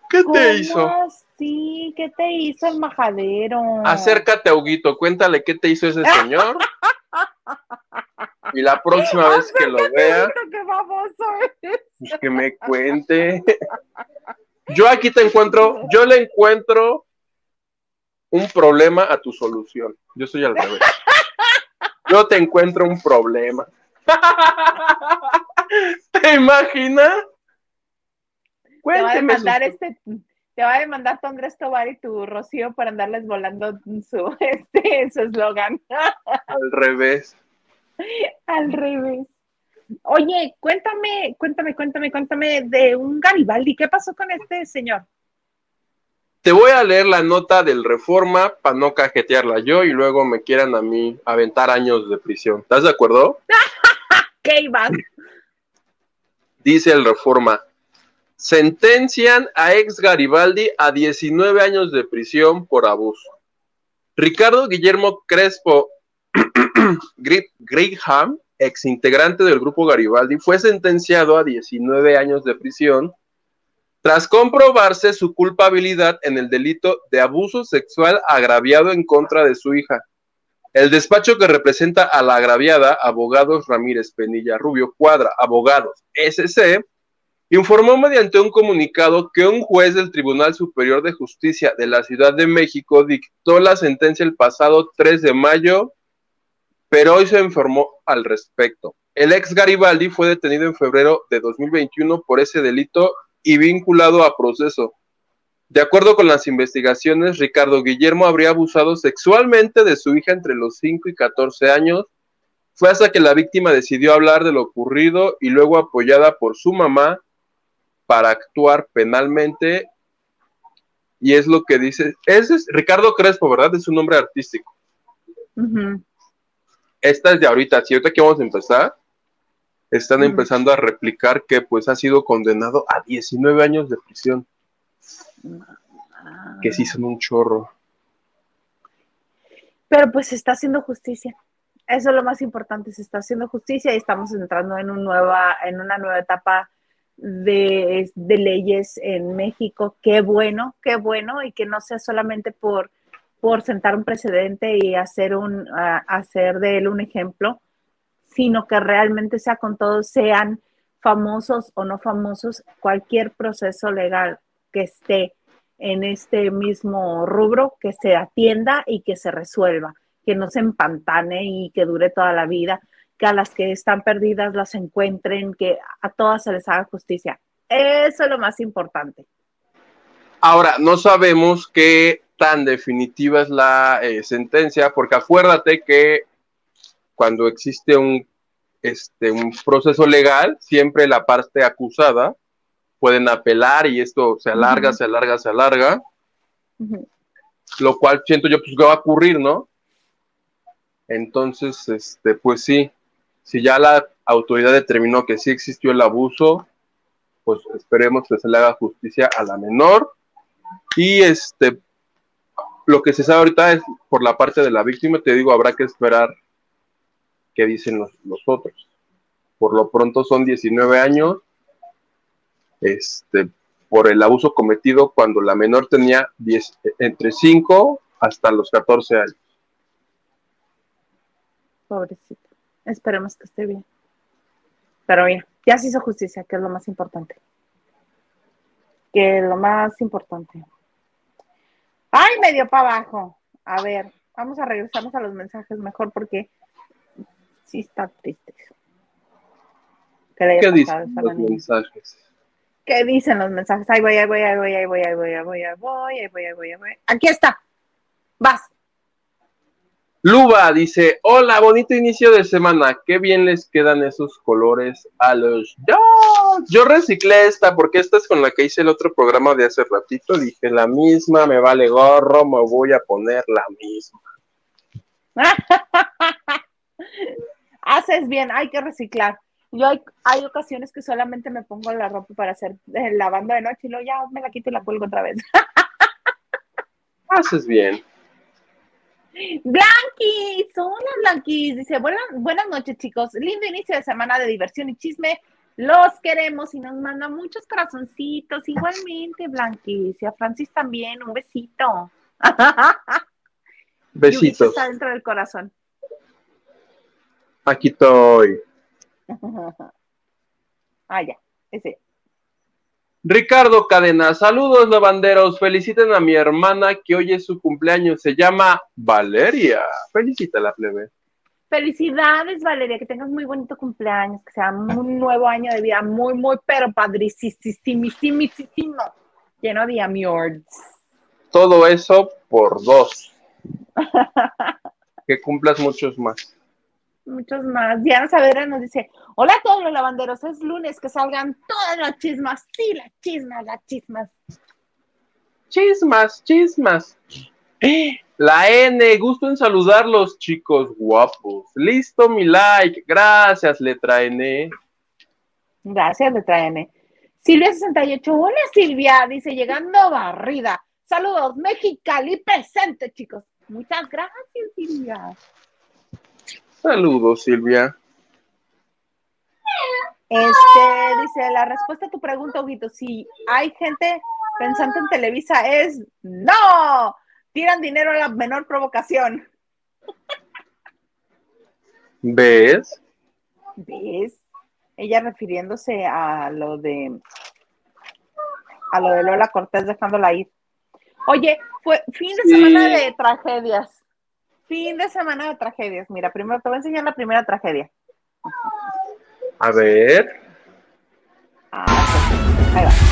¿Qué ¿Cómo te hizo? así? ¿Qué te hizo el majadero? Acércate, Huguito, cuéntale qué te hizo ese señor. Y la próxima vez que lo vea, pues que me cuente. Yo aquí te encuentro, yo le encuentro un problema a tu solución. Yo soy al revés. Yo te encuentro un problema. ¿Te imaginas? Te va a demandar este, te va a demandar tu Andrés Tobar y tu Rocío para andarles volando su este su eslogan. Al revés. Al revés. Oye, cuéntame, cuéntame, cuéntame, cuéntame de un Garibaldi. ¿Qué pasó con este señor? Te voy a leer la nota del Reforma para no cajetearla yo y luego me quieran a mí aventar años de prisión. ¿Estás de acuerdo? ¿Qué ibas? Dice el Reforma. Sentencian a ex Garibaldi a 19 años de prisión por abuso. Ricardo Guillermo Crespo Graham, ex integrante del grupo Garibaldi, fue sentenciado a 19 años de prisión tras comprobarse su culpabilidad en el delito de abuso sexual agraviado en contra de su hija. El despacho que representa a la agraviada, abogados Ramírez Penilla Rubio Cuadra, abogados SC, informó mediante un comunicado que un juez del Tribunal Superior de Justicia de la Ciudad de México dictó la sentencia el pasado 3 de mayo, pero hoy se informó al respecto. El ex Garibaldi fue detenido en febrero de 2021 por ese delito y vinculado a proceso. De acuerdo con las investigaciones, Ricardo Guillermo habría abusado sexualmente de su hija entre los 5 y 14 años. Fue hasta que la víctima decidió hablar de lo ocurrido y luego apoyada por su mamá para actuar penalmente. Y es lo que dice, ese es Ricardo Crespo, ¿verdad? Es su nombre artístico. Es de ahorita, si ahorita que vamos a empezar, están empezando a replicar que pues ha sido condenado a 19 años de prisión. Que sí son un chorro. Pero pues se está haciendo justicia. Eso es lo más importante, se está haciendo justicia y estamos entrando en, un nueva, en una nueva etapa de, de, leyes en México. Qué bueno, qué bueno, y que no sea solamente por, por sentar un precedente y hacer, un, hacer de él un ejemplo, sino que realmente sea con todos, sean famosos o no famosos, cualquier proceso legal que esté en este mismo rubro, que se atienda y que se resuelva, que no se empantane y que dure toda la vida, que a las que están perdidas las encuentren, que a todas se les haga justicia. Eso es lo más importante. Ahora, no sabemos qué tan definitiva es la eh, sentencia, porque acuérdate que cuando existe un, este, un proceso legal, siempre la parte acusada pueden apelar y esto se alarga, se alarga, se alarga. Lo cual siento yo pues que va a ocurrir, ¿no? Entonces, este, pues sí, si ya la autoridad determinó que sí existió el abuso, pues esperemos que se le haga justicia a la menor. Y este, lo que se sabe ahorita es por la parte de la víctima, te digo, habrá que esperar qué dicen los, otros. Por lo pronto son 19 años este, por el abuso cometido cuando la menor tenía 10, entre 5 hasta los 14 años. Pobrecita. Esperemos que esté bien. Pero bien, ya se hizo justicia, que es lo más importante. Que es lo más importante. ¡Ay, medio para abajo! A ver, vamos a regresarnos a los mensajes mejor porque sí está triste. ¿Qué dicen los mensajes? ¿Qué dicen los mensajes? Ahí voy, ahí voy, ahí voy, ahí voy, ahí voy, ahí voy, ahí voy, ahí voy, ahí voy, ahí voy. Aquí está. Vas. Luba dice, hola, bonito inicio de semana, qué bien les quedan esos colores a los dos. Yo reciclé esta porque esta es con la que hice el otro programa de hace ratito, dije la misma, me vale gorro, me voy a poner la misma. Haces bien, hay que reciclar. Yo hay, hay, ocasiones que solamente me pongo la ropa para hacer el lavando de noche y luego ya me la quito y la cuelgo otra vez. Haces bien. Blanquis, hola Blanquis, dice, buenas, buenas noches chicos, lindo inicio de semana de diversión y chisme, los queremos y nos manda muchos corazoncitos, igualmente Blanquis, y a Francis también, un besito. Besitos. está dentro del corazón. Aquí estoy. ah, ya, ese. Ricardo Cadena, saludos lavanderos, feliciten a mi hermana que hoy es su cumpleaños, se llama Valeria. Felicítala, plebe. Felicidades, Valeria, que tengas muy bonito cumpleaños, que sea un nuevo año de vida, muy, muy, pero padricísimo. Lleno de amiords. Todo eso por dos. que cumplas muchos más. Muchos más. Diana Saavedra nos dice: Hola a todos los lavanderos, es lunes, que salgan todas las chismas. Sí, las chismas, las chismas. Chismas, chismas. La N, gusto en saludarlos, chicos guapos. Listo mi like. Gracias, letra N. Gracias, letra N. Silvia68, hola Silvia, dice llegando barrida. Saludos, Mexicali presente, chicos. Muchas gracias, Silvia. Saludos, Silvia. Este, dice, la respuesta a tu pregunta, Huguito, si hay gente pensando en Televisa es no, tiran dinero a la menor provocación. ¿Ves? ¿Ves? Ella refiriéndose a lo de a lo de Lola Cortés dejándola ir. Oye, fue fin de semana de tragedias. Fin de semana de tragedias. Mira, primero te voy a enseñar la primera tragedia. A ver. Ah, ahí va.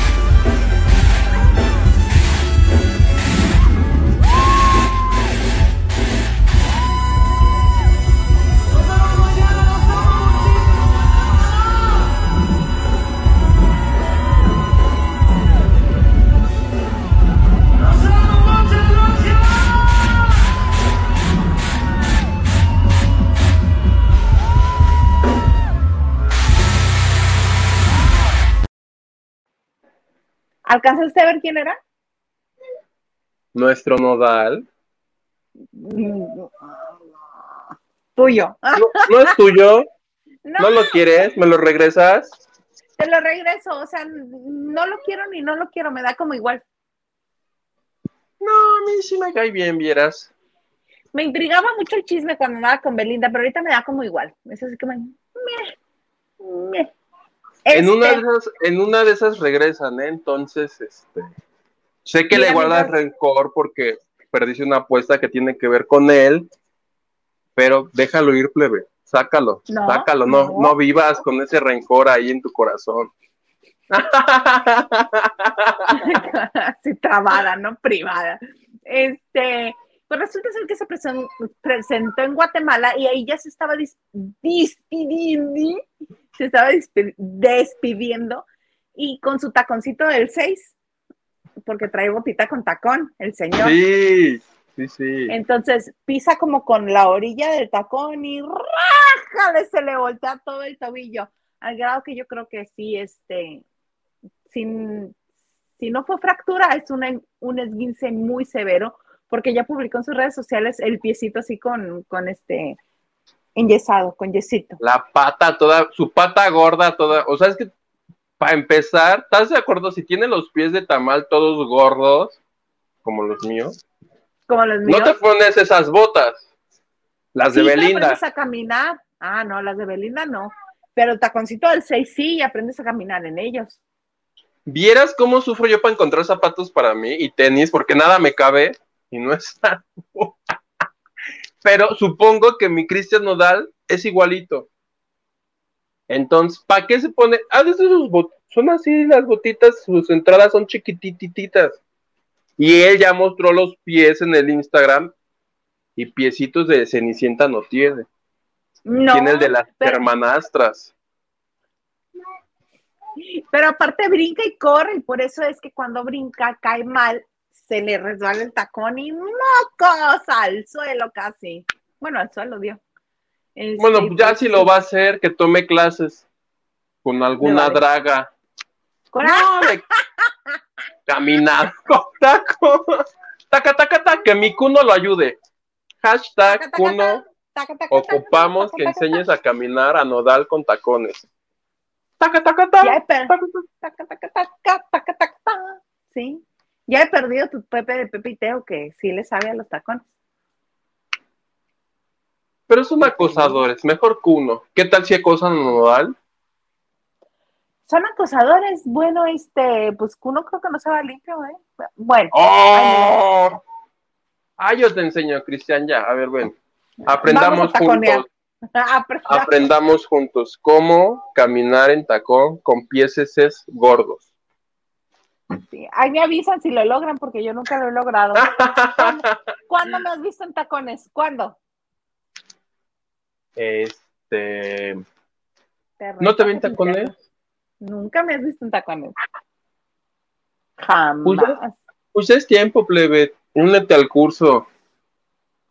¿Alcanzaste a ver quién era? Nuestro nodal. Tuyo. No, es tuyo. No. lo quieres? ¿Me lo regresas? Te lo regreso, o sea, no lo quiero ni no lo quiero, me da como igual. No, a mí sí me cae bien, vieras. Me intrigaba mucho el chisme cuando andaba con Belinda, pero ahorita me da como igual. Eso sí que me... En, una de este esas, en una de esas regresan, ¿eh? Entonces, este, sé que le guardas rencor porque perdiste una apuesta que tiene que ver con él, pero déjalo ir, plebe. Sácalo, sácalo, no, no, vivas con ese rencor ahí en tu corazón. Así trabada, no privada. Este, pues resulta ser que se presentó en Guatemala y ahí ya se estaba despidiendo, se estaba despidiendo y con su taconcito del 6, porque trae botita con tacón, el señor. Sí, sí, sí. Entonces pisa como con la orilla del tacón y rájale, se le voltea todo el tobillo, al grado que yo creo que sí, este, sin, si no fue fractura, es un esguince muy severo, porque ya publicó en sus redes sociales el piecito así con, con este enyesado, con yesito. La pata toda, su pata gorda toda, o sea, es que para empezar, ¿estás de acuerdo? Si tiene los pies de tamal todos gordos, como los míos, como los míos. No te pones esas botas, las de Belinda. aprendes a caminar. Ah, no, las de Belinda no. Pero el taconcito del 6 sí, aprendes a caminar en ellos. ¿Vieras cómo sufro yo para encontrar zapatos para mí y tenis? Porque nada me cabe y no está. Pero supongo que mi Cristian Nodal es igualito. Entonces, ¿para qué se pone? Ah, sus son así las botitas, sus entradas son chiquitititas. Y él ya mostró los pies en el Instagram y piecitos de Cenicienta no tiene. No, tiene el de las hermanastras. Pero aparte brinca y corre, y por eso es que cuando brinca cae mal se le resbala el tacón y mocos al suelo casi. Bueno, al suelo dio. bueno, ya pues, si lo va a hacer, que tome clases con alguna draga. ¿Con no, caminar con taco. Taca, taca, taca, que mi cuno lo ayude. Hashtag cuno. Ocupamos que enseñes a caminar a nodal con tacones. Taca, taca, taca. Taca, taca, taca, taca, taca, Sí. Ya he perdido tu Pepe de Pepe y Teo, que sí le sabe a los tacones. Pero son acosadores, mejor que uno. ¿Qué tal si acosan Nodal? Son acosadores, bueno, este, pues uno creo que no se va limpio, ¿eh? Bueno. ¡Oh! Ah, yo te enseño, Cristian, ya. A ver, ven. Aprendamos juntos. Aprendamos juntos cómo caminar en tacón con pies gordos. Sí. Ahí me avisan si lo logran porque yo nunca lo he logrado. ¿Cuándo, me has visto en tacones? ¿Cuándo? Este. ¿No te vi en tacones? Nunca me has visto en tacones. Jamás. Pues, pues es tiempo, plebe. Únete al curso.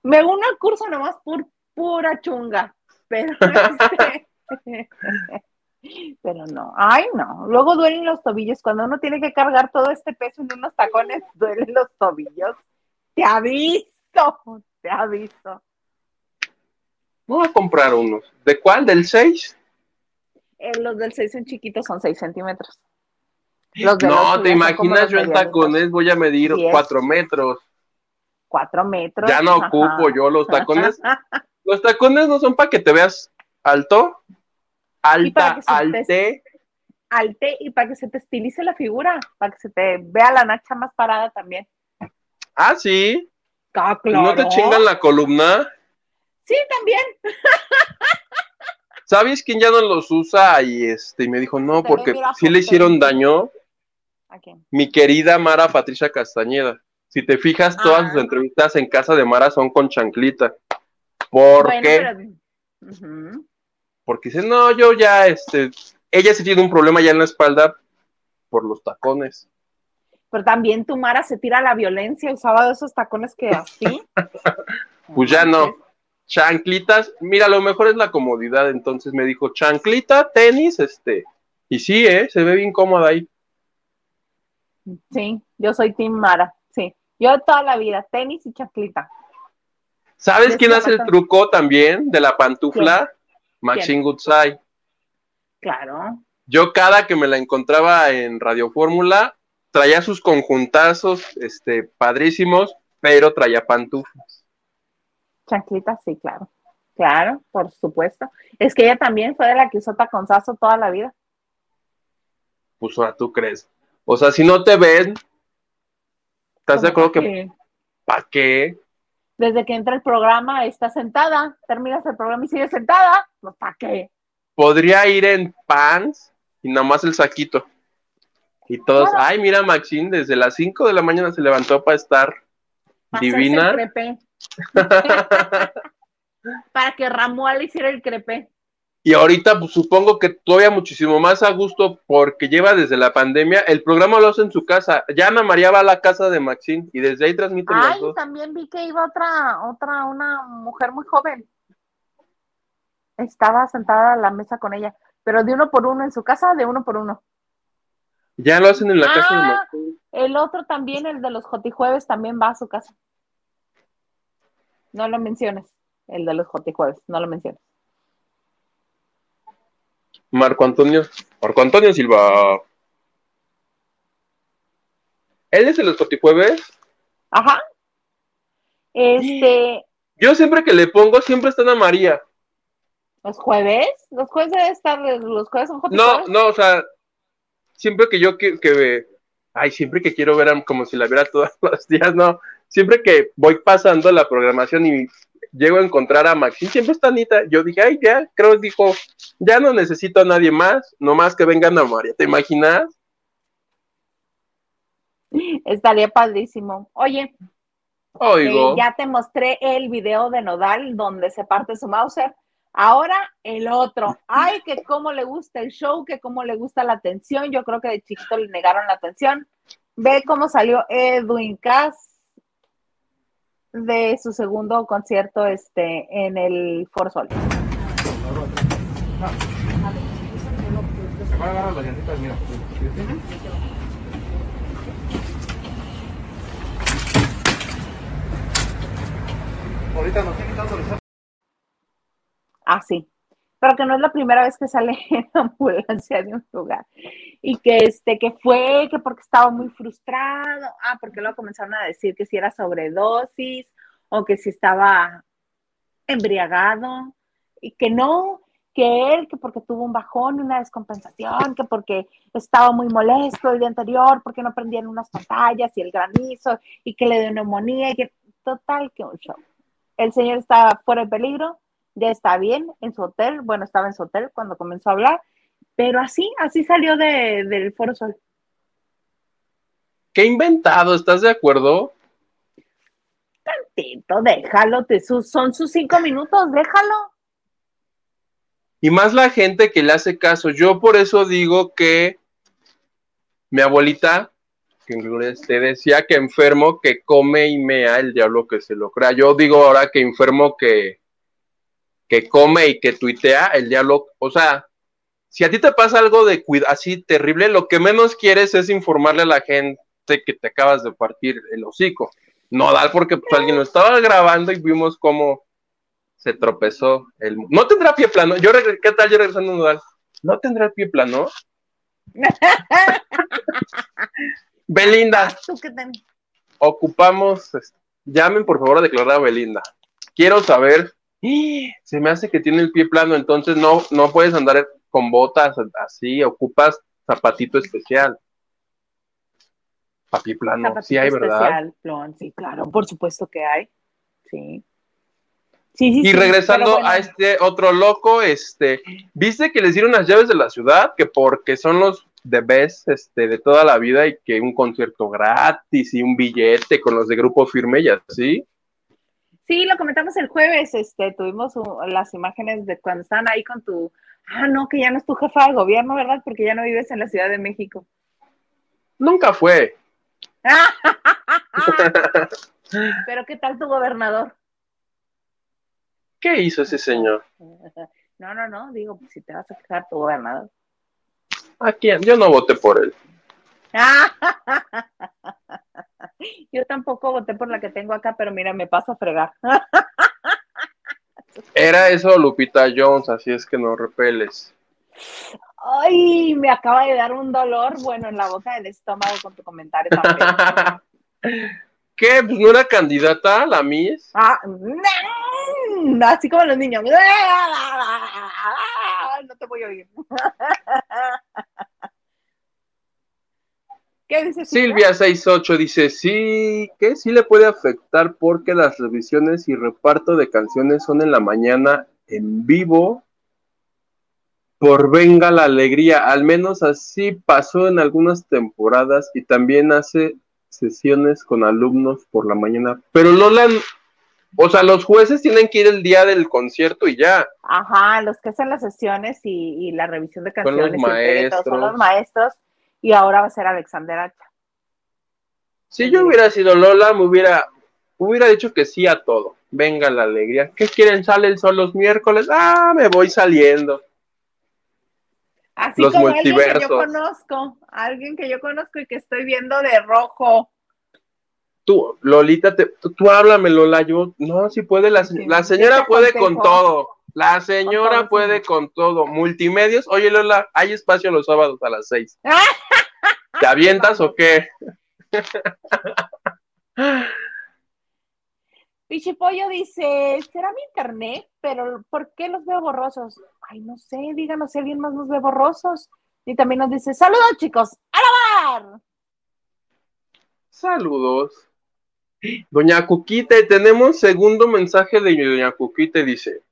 Me uno al curso nomás por pura chunga. Pero este, Pero no, ay no, luego duelen los tobillos, cuando uno tiene que cargar todo este peso en unos tacones, duelen los tobillos. Te ha visto, te ha visto. Voy a comprar unos. ¿De cuál? ¿Del 6? Eh, los del 6 son chiquitos, son 6 centímetros. no, te imaginas, yo en tacones voy a medir 4 metros. 4 metros. Ya no ocupo yo los tacones. los tacones no son para que te veas alto, alta, alte. Alte y para que se te estilice la figura, para que se te vea la nacha más parada también. Ah, sí. Ah, ¿No te chingan la columna? Sí, también. ¿Sabes quién ya no los usa? Y este me dijo, no, porque sí le hicieron daño. ¿A quién? Mi querida Mara Patricia Castañeda. Si te fijas, todas sus ah. entrevistas en casa de Mara son con chanclita. ¿Por qué? Porque dice, no, yo ya, este, ella sí tiene un problema ya en la espalda por los tacones. Pero también tu Mara se tira a la violencia, usaba esos tacones que así. pues ya no. Chanclitas, mira, lo mejor es la comodidad, entonces me dijo, chanclita, tenis, este, y sí, ¿eh? Se ve bien cómoda ahí. Sí, yo soy Tim Mara, sí. Yo toda la vida, tenis y chanclita. ¿Sabes quién hace el truco también de la pantufla? Maxine Goodside. Claro. Yo cada que me la encontraba en Radio Fórmula, traía sus conjuntazos, este, padrísimos, pero traía pantuflas. Chanclitas, sí, claro. Claro, por supuesto. Es que ella también fue de la que usó taconzazo toda la vida. Pues ahora tú crees. O sea, si no te ven, ¿estás de acuerdo que ¿para qué? Desde que entra el programa está sentada, terminas el programa y sigue sentada, pues ¿para qué? Podría ir en pants y nada más el saquito. Y todos, ay, mira, Maxine, desde las 5 de la mañana se levantó para estar divina. para que Ramual hiciera el crepe. Y ahorita pues, supongo que todavía muchísimo más a gusto porque lleva desde la pandemia, el programa lo hace en su casa. Ya Ana María va a la casa de Maxine y desde ahí transmite Ay, también vi que iba otra, otra, una mujer muy joven. Estaba sentada a la mesa con ella, pero de uno por uno en su casa, de uno por uno. Ya lo hacen en la casa de ah, Maxine. El otro también, el de los Jotijueves, también va a su casa. No lo menciones, el de los Jotijueves, no lo menciones. Marco Antonio, Marco Antonio Silva. ¿Él es de los Cotijueves? Ajá. Este. Yo siempre que le pongo, siempre está Ana María. ¿Los jueves? ¿Los jueves debe estar, los jueves son No, no, o sea, siempre que yo que, que ay, siempre que quiero ver como si la viera todos los días, no, siempre que voy pasando la programación y llego a encontrar a Maxine, siempre está Anita. Yo dije, ay, ya, creo, dijo, ya no necesito a nadie más, nomás que vengan a María. ¿Te imaginas? Estaría padrísimo. Oye, Oigo. Eh, ya te mostré el video de Nodal donde se parte su Mauser. Ahora el otro. Ay, que cómo le gusta el show, que cómo le gusta la atención. Yo creo que de chiquito le negaron la atención. Ve cómo salió Edwin Cass de su segundo concierto este, en el For Sol. Ahorita nos Ah, sí pero que no es la primera vez que sale en ambulancia de un lugar. Y que este, que fue, que porque estaba muy frustrado, ah, porque luego comenzaron a decir que si era sobredosis o que si estaba embriagado, y que no, que él, que porque tuvo un bajón, una descompensación, que porque estaba muy molesto el día anterior, porque no prendían unas pantallas y el granizo, y que le dio neumonía, y que total que un show. El señor estaba fuera de peligro, ya está bien en su hotel, bueno, estaba en su hotel cuando comenzó a hablar, pero así, así salió de, del Foro Sol. qué inventado, ¿estás de acuerdo? Tantito, déjalo, te, son sus cinco minutos, déjalo. Y más la gente que le hace caso. Yo por eso digo que mi abuelita, que te decía que enfermo que come y mea el diablo que se lo crea. Yo digo ahora que enfermo que, que come y que tuitea el diablo. O sea, si a ti te pasa algo de así terrible, lo que menos quieres es informarle a la gente que te acabas de partir el hocico. No, da porque pues, alguien lo estaba grabando y vimos cómo se tropezó. El... No tendrá pie plano. Yo ¿Qué tal yo regresando a Nodal? ¿No tendrá pie plano? Belinda. Ocupamos. Llamen por favor a declarar a Belinda. Quiero saber. Se me hace que tiene el pie plano, entonces no, no puedes andar con botas así, ocupas zapatito especial. Papi plano, sí hay, ¿verdad? sí, claro, por supuesto que hay. Sí y regresando a este otro loco, este, ¿viste que les dieron las llaves de la ciudad? Que porque son los de best este, de toda la vida y que un concierto gratis y un billete con los de grupo firme y así. Sí, lo comentamos el jueves, este, tuvimos las imágenes de cuando estaban ahí con tu, ah, no, que ya no es tu jefa de gobierno, ¿verdad? Porque ya no vives en la Ciudad de México. Nunca fue. Pero ¿qué tal tu gobernador? ¿Qué hizo ese señor? No, no, no, digo, pues, si te vas a quejar tu gobernador. ¿A quién? Yo no voté por él. Yo tampoco voté por la que tengo acá, pero mira, me paso a fregar. Era eso Lupita Jones, así es que no repeles. Ay, me acaba de dar un dolor, bueno, en la boca del estómago con tu comentario también. ¿Qué? Pues no era candidata la Miss. Ah, así como los niños. No te voy a oír. ¿Qué dice Silvia 68 dice, sí, que sí le puede afectar porque las revisiones y reparto de canciones son en la mañana en vivo por Venga la Alegría. Al menos así pasó en algunas temporadas y también hace sesiones con alumnos por la mañana. Pero no la o sea, los jueces tienen que ir el día del concierto y ya. Ajá, los que hacen las sesiones y, la revisión de canciones. Son los maestros. Son los maestros y ahora va a ser Alexander Hacha. Si yo hubiera sido Lola, me hubiera, hubiera dicho que sí a todo. Venga la alegría. ¿Qué quieren? ¿Sale el sol los miércoles? Ah, me voy saliendo. Así los como multiversos. alguien que yo conozco, alguien que yo conozco y que estoy viendo de rojo tú, Lolita, tú, háblame, Lola, yo, no, si puede, la, la señora puede con todo, la señora puede con todo, multimedios, oye Lola, hay espacio los sábados a las seis, ¿te avientas o qué? Pichipollo dice, ¿será mi internet? Pero ¿por qué los veo borrosos? Ay, no sé, díganos si alguien más nos ve borrosos. Y también nos dice, saludos chicos, ¡a la Saludos. Doña Cuquita, tenemos segundo mensaje de Doña Cuquita, dice,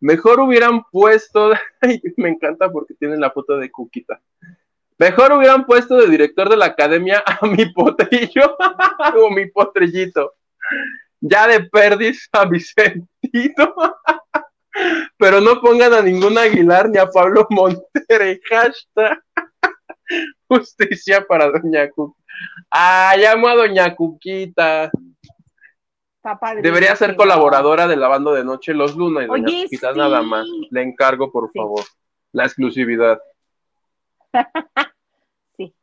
mejor hubieran puesto, me encanta porque tiene la foto de Cuquita, mejor hubieran puesto de director de la academia a mi potrillo o mi potrillito, ya de perdiz a Vicentito, pero no pongan a ningún Aguilar ni a Pablo Montere, hashtag justicia para Doña Cuquita. Ah, llamo a Doña Cuquita. Debería ser colaboradora de la banda de noche los lunes, Doña Cuquita, nada más. Le encargo, por favor, la exclusividad. sí.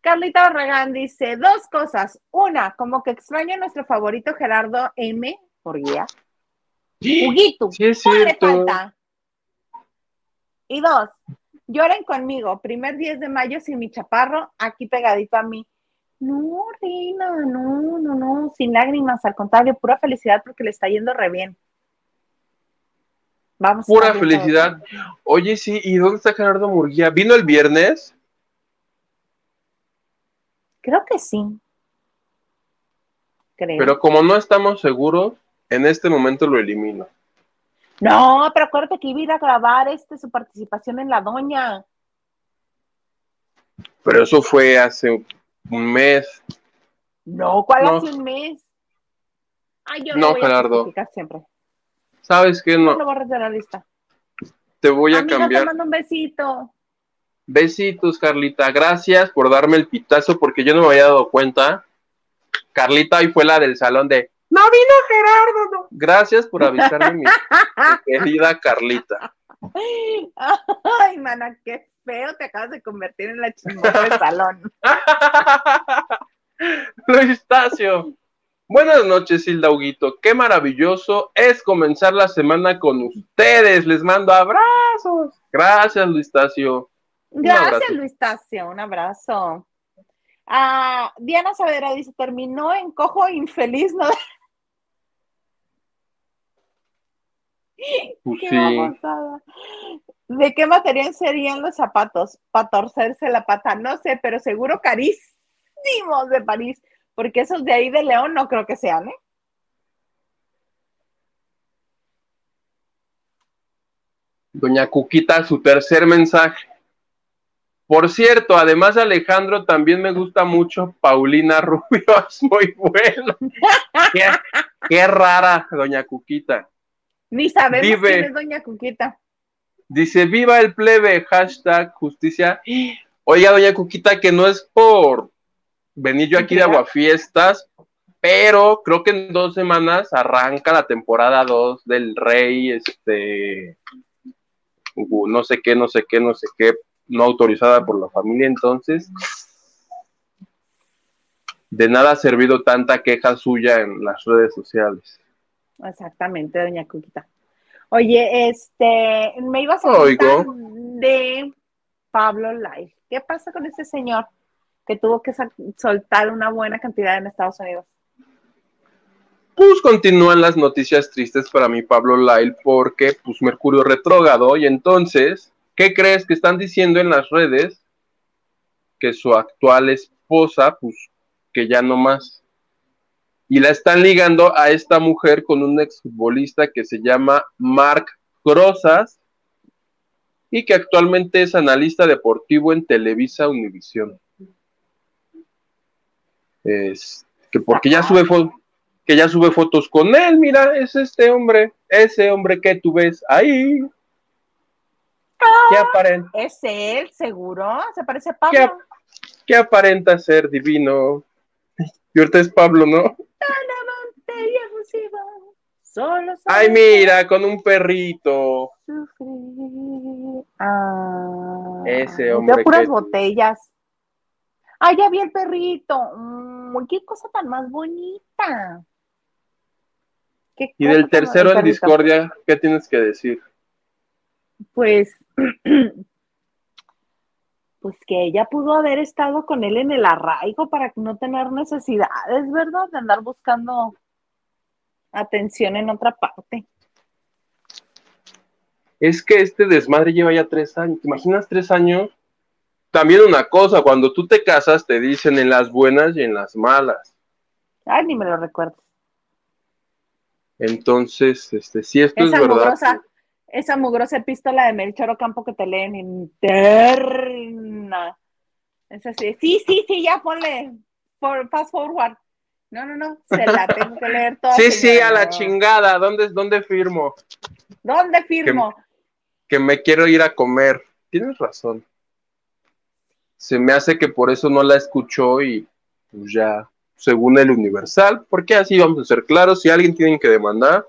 Carlita Barragán dice dos cosas. Una, como que extraño a nuestro favorito Gerardo M. por guía. Huguito, sí, es falta. Y dos, lloren conmigo. Primer 10 de mayo sin mi chaparro aquí pegadito a mí. No, Reina, no, no, no, sin lágrimas, al contrario, pura felicidad porque le está yendo re bien. Vamos. Pura felicidad. Oye, sí, ¿y dónde está Gerardo Murguía? ¿Vino el viernes? Creo que sí. Creo. Pero como no estamos seguros, en este momento lo elimino. No, pero acuérdate que iba a ir a grabar este, su participación en La Doña. Pero eso fue hace un mes. No, ¿cuál No. hace un mes? Ay, yo No, voy Gerardo. siempre. ¿Sabes qué? No No, lo borres de la lista. te voy a Amiga, te cambiar. mando un besito. Besitos, Carlita. Gracias por darme el pitazo porque yo no me había dado cuenta. Carlita hoy fue la del salón de No vino Gerardo. no". Gracias por avisarme, mi, querida Carlita. Ay, mana, qué feo te acabas de convertir en la chismosa del salón. Luis Tacio. Buenas noches, Hilda Huguito. Qué maravilloso es comenzar la semana con ustedes. Les mando abrazos. Gracias, Luis Tacio. Gracias. Luis Tacio, un abrazo. Ah, Diana Saavedra dice, terminó en cojo infeliz, ¿no? Pues Qué sí. ¿De qué material serían los zapatos? Para torcerse la pata, no sé, pero seguro carísimos de París, porque esos de ahí de León no creo que sean, ¿eh? Doña Cuquita, su tercer mensaje. Por cierto, además de Alejandro, también me gusta mucho Paulina Rubio, es muy bueno. Qué, qué rara, Doña Cuquita. Ni sabemos Vive. quién es Doña Cuquita. Dice, viva el plebe, hashtag justicia. Oiga, Doña Cuquita, que no es por venir yo aquí de. Aguafiestas, pero creo que en dos semanas arranca la temporada 2 del Rey, este, uh, no sé qué, no sé qué, no sé qué, no autorizada por la familia, entonces, de nada ha servido tanta queja suya en las redes sociales. Exactamente, Doña Cuquita. Oye, este, me ibas a Oigo. contar de Pablo Life. ¿Qué pasa con ese señor que tuvo que soltar una buena cantidad en Estados Unidos? Pues continúan las noticias tristes para mí, Pablo Lyle, porque pues Mercurio retrógrado y entonces, ¿qué crees que están diciendo en las redes? Que su actual esposa, pues que ya no más. Y la están ligando a esta mujer con un exfutbolista que se llama Marc Grosas y que actualmente es analista deportivo en Televisa Univisión. Es que porque ya sube fo- que ya sube fotos con él, mira, es este hombre, ese hombre que tú ves ahí. Que aparenta, ¿Es él, seguro? ¿Se parece a Pablo? ap- que aparenta ser divino. Y ahorita es Pablo, ¿no? Solo Ay, mira, con un perrito. Ah, Ese hombre De puras que- botellas. Ay, ya vi el perrito. Mm, qué cosa tan más bonita. Y del tercero en discordia, ¿qué tienes que decir? Pues, pues que ella pudo haber estado con él en el arraigo para no tener necesidades, ¿verdad? De andar buscando atención en otra parte. Es que este desmadre lleva ya tres años. ¿Te imaginas tres años? También una cosa, cuando tú te casas te dicen en las buenas y en las malas. Ay, ni me lo recuerdo. Entonces, este, si esto Esa es verdad. mugrosa, esa mugrosa epístola de Melchor Ocampo que te leen interna. Es así. Sí, sí, sí, ya ponle. For, fast forward. No, no, no. Se la tengo que leer toda. Sí, sí, a la chingada. ¿Dónde, ¿Dónde firmo? ¿Dónde firmo? Que me quiero ir a comer. Tienes razón. Se me hace que por eso no la escuchó y pues ya, según el Universal, porque así vamos a ser claros, si alguien tiene que demandar,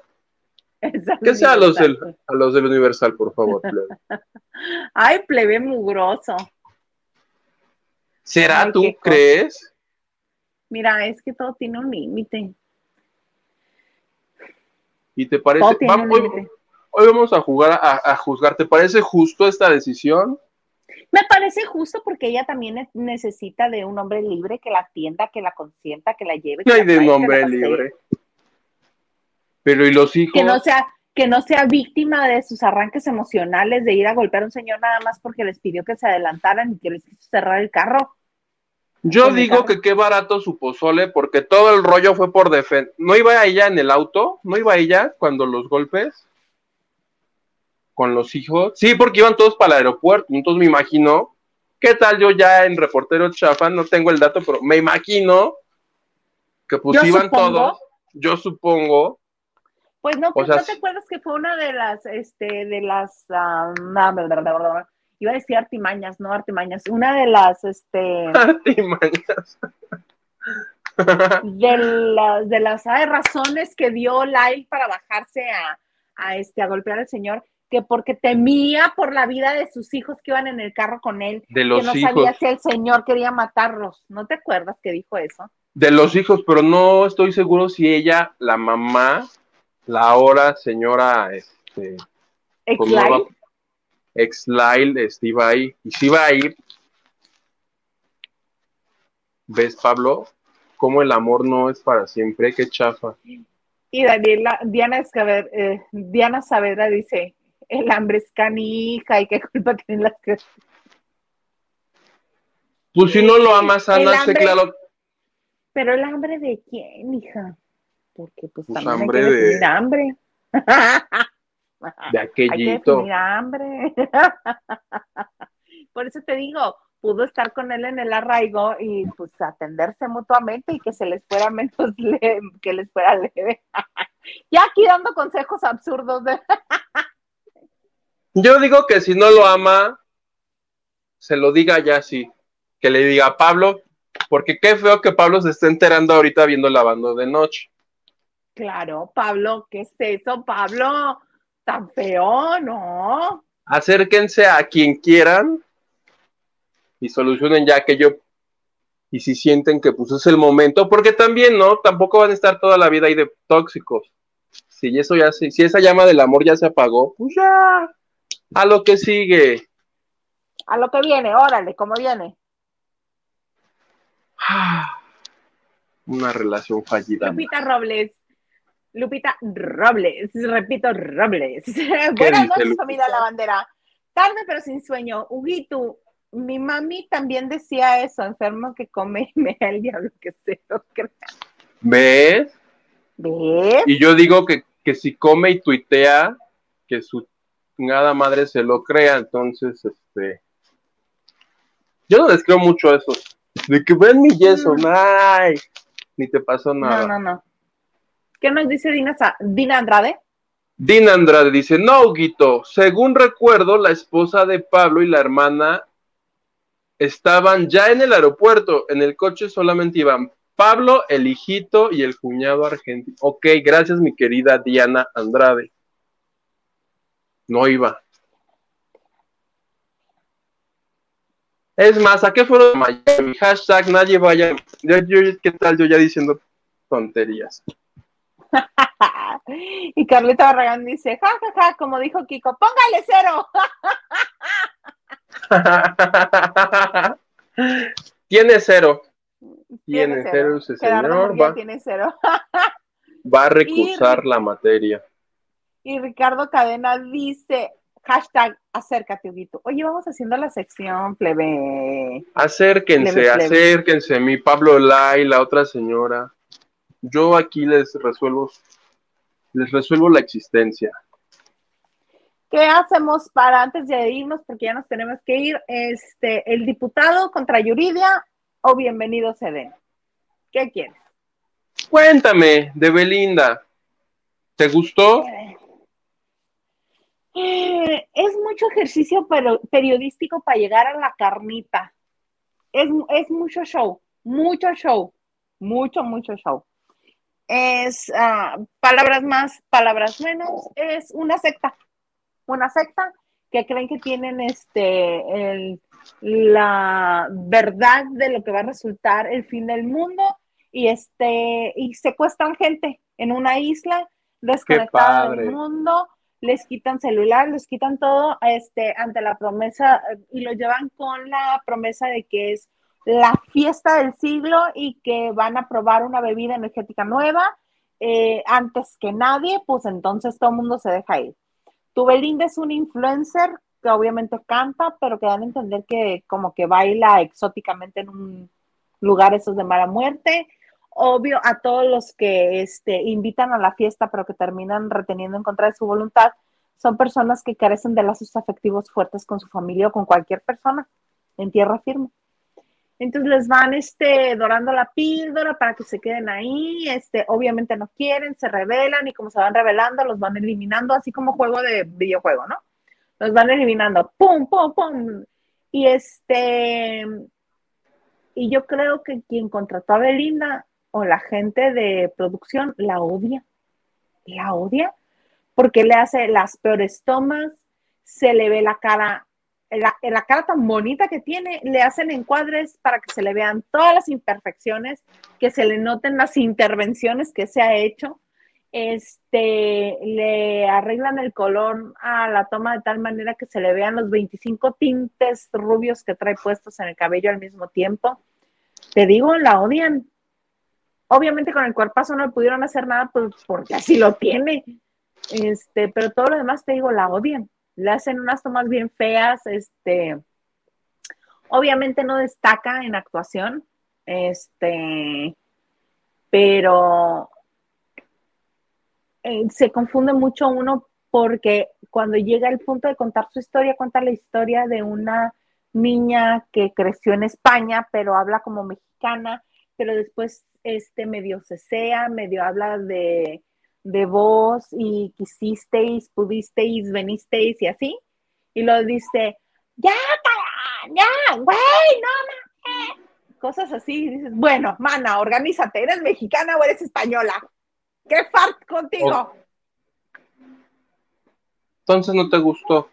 que sea a los del, Universal. a los del Universal, por favor. plebe. Ay, plebe mugroso. ¿Será Ay, tú cosa. crees? Mira, es que todo tiene un límite. ¿Y te parece? Vamos, hoy, vamos a jugar a, a juzgar. ¿Te parece justo esta decisión? Me parece justo porque ella también ne- necesita de un hombre libre que la atienda, que la consienta, que la lleve. que No hay de la pasee. libre. Pero ¿y los hijos? que no sea que no sea víctima de sus arranques emocionales de ir a golpear a un señor nada más porque les pidió que se adelantaran y que les quiso cerrar el carro. Yo el digo que qué barato su pozole, porque todo el rollo fue por defender. ¿No iba ella en el auto? ¿No iba ella cuando los golpes? ¿Con los hijos? Sí, porque iban todos para el aeropuerto. Entonces me imagino ¿Qué tal yo ya en reportero chafa? No tengo el dato, pero me imagino que pues iban todos. Yo supongo. Pues no, ¿no te acuerdas que fue una de las, este, de las, uh, iba a decir artimañas, no artimañas, una de las, este... Artimañas. de las, de las razones que dio Lyle para bajarse a, a, este, a golpear al señor, que porque temía por la vida de sus hijos que iban en el carro con él, de los que no hijos. sabía si el señor quería matarlos. ¿No te acuerdas que dijo eso? De los hijos, pero no estoy seguro si ella, la mamá, la ahora señora, este, Ex-Lyle. Ex-Lyle, este, iba ahí. Y si iba a ir, ¿ves, Pablo? Cómo el amor no es para siempre, qué chafa. Y Daniela, Diana, Escaber, eh, Diana Saavedra dice, el hambre es canija y qué culpa tienen las que... Pues si no lo amas, Ana, sé hambre- claro. Pero el hambre de quién, hija? Porque pues, Pues también hambre hay que de- hambre. De Hay que aquellito. definir hambre. Por eso te digo, pudo estar con él en el arraigo y pues atenderse mutuamente y que se les fuera menos leve, que les fuera leve. ya aquí dando consejos absurdos de Yo digo que si no lo ama, se lo diga ya sí. Que le diga a Pablo, porque qué feo que Pablo se esté enterando ahorita viendo lavando de noche. Claro, Pablo, ¿qué es eso, Pablo? Tan feo, ¿no? Acérquense a quien quieran y solucionen ya aquello. Y si sienten que pues es el momento, porque también, ¿no? Tampoco van a estar toda la vida ahí de tóxicos. Si eso ya se, si esa llama del amor ya se apagó, pues ya, a lo que sigue. A lo que viene, órale, ¿cómo viene? Una relación fallida. Lupita Robles. Lupita Robles, repito, Robles. Buenas noches, familia La Bandera. Tarde pero sin sueño. Huguito, mi mami también decía eso, enfermo que come y me da el diablo que se lo crea. ¿Ves? ¿Ves? Y yo digo que, que si come y tuitea, que su chingada madre se lo crea, entonces, este... Yo no les creo mucho eso. De que ven mi yeso, Mm. ay, ni te pasó nada. No, no, no. ¿Qué nos dice Dina, Dina Andrade? Dina Andrade dice, no, Guito, según recuerdo, la esposa de Pablo y la hermana estaban ya en el aeropuerto, en el coche solamente iban Pablo, el hijito y el cuñado argentino. Ok, gracias mi querida Diana Andrade. No iba. Es más, ¿a qué fueron Miami? Hashtag nadie vaya. Yo- yo- ¿Qué tal yo ya diciendo tonterías? y Carlita Barragán dice, ja, ja, ja, como dijo Kiko, póngale cero. Tiene cero. Tiene cero ese Gerardo señor. Va, tiene cero. va a recusar la materia. Y Ricardo Cadena dice, hashtag, acércate, Huguito. Oye, vamos haciendo la sección, plebe. Acérquense, Plebe, plebe. acérquense. Mi Pablo Lai, la otra señora. Yo aquí les resuelvo, les resuelvo la existencia. ¿Qué hacemos para antes de irnos? Porque ya nos tenemos que ir. Este, el diputado contra Yuridia o bienvenido Ceden. ¿Qué quieres? Cuéntame de Belinda. ¿Te gustó? Es mucho ejercicio pero, periodístico para llegar a la carnita. Es, es mucho show, mucho show, mucho, mucho show. Es ah, palabras más, palabras menos, es una secta, una secta que creen que tienen este el, la verdad de lo que va a resultar el fin del mundo y este y secuestran gente en una isla desconectada del mundo les quitan celular, les quitan todo, este, ante la promesa, y lo llevan con la promesa de que es la fiesta del siglo y que van a probar una bebida energética nueva eh, antes que nadie, pues entonces todo el mundo se deja ir. Tu Belinda es un influencer que obviamente canta, pero que dan a entender que como que baila exóticamente en un lugar esos de mala muerte obvio a todos los que este, invitan a la fiesta pero que terminan reteniendo en contra de su voluntad, son personas que carecen de lazos afectivos fuertes con su familia o con cualquier persona. en tierra firme. Entonces les van este, dorando la píldora para que se queden ahí. Este, obviamente no quieren, se rebelan y como se van revelando, los van eliminando, así como juego de videojuego, ¿no? Los van eliminando, pum, pum, pum. Y este, y yo creo que quien contrató a Belinda o la gente de producción la odia. La odia porque le hace las peores tomas, se le ve la cara la, la, cara tan bonita que tiene, le hacen encuadres para que se le vean todas las imperfecciones, que se le noten las intervenciones que se ha hecho. Este, le arreglan el color a la toma de tal manera que se le vean los 25 tintes rubios que trae puestos en el cabello al mismo tiempo. Te digo, la odian. Obviamente con el cuerpazo no le pudieron hacer nada pues, porque así lo tiene. Este, pero todo lo demás te digo, la odian le hacen unas tomas bien feas, este, obviamente no destaca en actuación, este, pero eh, se confunde mucho uno porque cuando llega el punto de contar su historia, cuenta la historia de una niña que creció en España, pero habla como mexicana, pero después este medio cesea, medio habla de de vos y quisisteis, pudisteis, venisteis y así. Y lo dice, ya, ya, güey, no, Cosas así. dices, bueno, mana, organízate, ¿eres mexicana o eres española? ¿Qué fart contigo? Entonces no te gustó.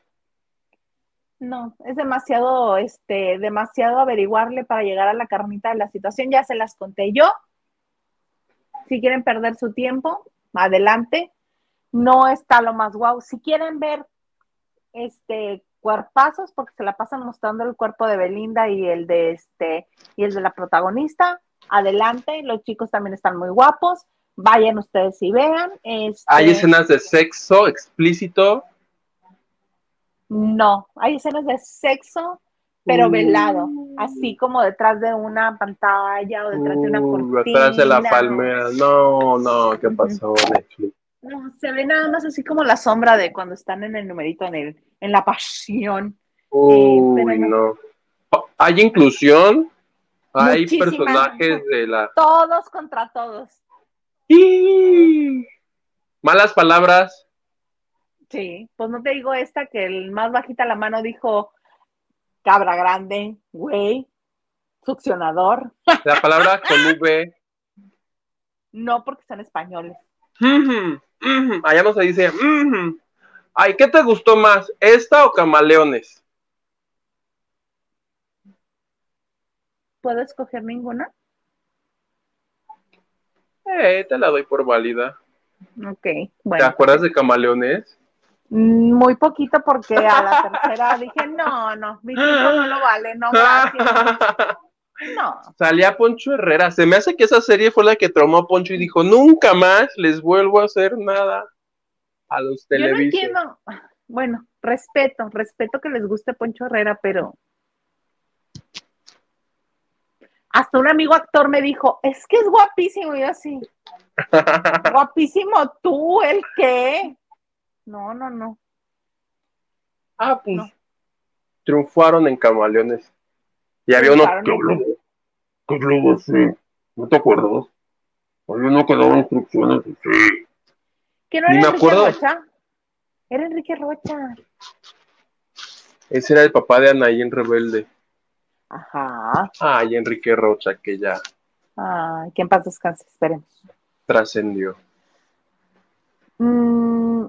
No, es demasiado, este, demasiado averiguarle para llegar a la carnita de la situación. Ya se las conté yo. Si quieren perder su tiempo, adelante. No está lo más guau. Si quieren ver este cuerpazos, porque se la pasan mostrando el cuerpo de Belinda y el de este y el de la protagonista, adelante. Los chicos también están muy guapos. Vayan ustedes y vean. Este ¿Hay escenas de sexo explícito? No, hay escenas de sexo, pero velado, así como detrás de una pantalla o detrás de una cortina. Detrás de la palmera. No, no, ¿qué pasó, No, se ve nada más así como la sombra de cuando están en el numerito, en, el, en la pasión. Uy, no. ¿Hay inclusión? ¿Hay personajes de la...? Todos contra todos. ¿Y? ¿Malas palabras? Sí, pues no te digo esta que el más bajita la mano dijo cabra grande, güey, succionador. La palabra con V. No, porque son españoles. Allá no se dice. Ay, ¿qué te gustó más? ¿Esta o camaleones? ¿Puedo escoger ninguna? Eh, te la doy por válida. Ok, bueno. ¿Te acuerdas de camaleones? Muy poquito porque a la tercera dije, no, no, mi tiempo no lo vale, no, gracias. No. Salía Poncho Herrera. Se me hace que esa serie fue la que traumó a Poncho y dijo, nunca más les vuelvo a hacer nada a los televisores. Yo no entiendo. Bueno, respeto, respeto que les guste Poncho Herrera, pero hasta un amigo actor me dijo, es que es guapísimo, y yo así, guapísimo tú, ¿el qué? No, no, no. Ah, pues triunfaron en Camaleones. Y había uno que habló, que habló así. ¿No te acuerdas? Había uno que daba instrucciones así. ¿Que no era Enrique acuerdo. Rocha? Era Enrique Rocha. Ese era el papá de Anaí en Rebelde. Ajá. Ay, Enrique Rocha, que ya. Ay, que en paz descanse, esperemos. Trascendió. Mm,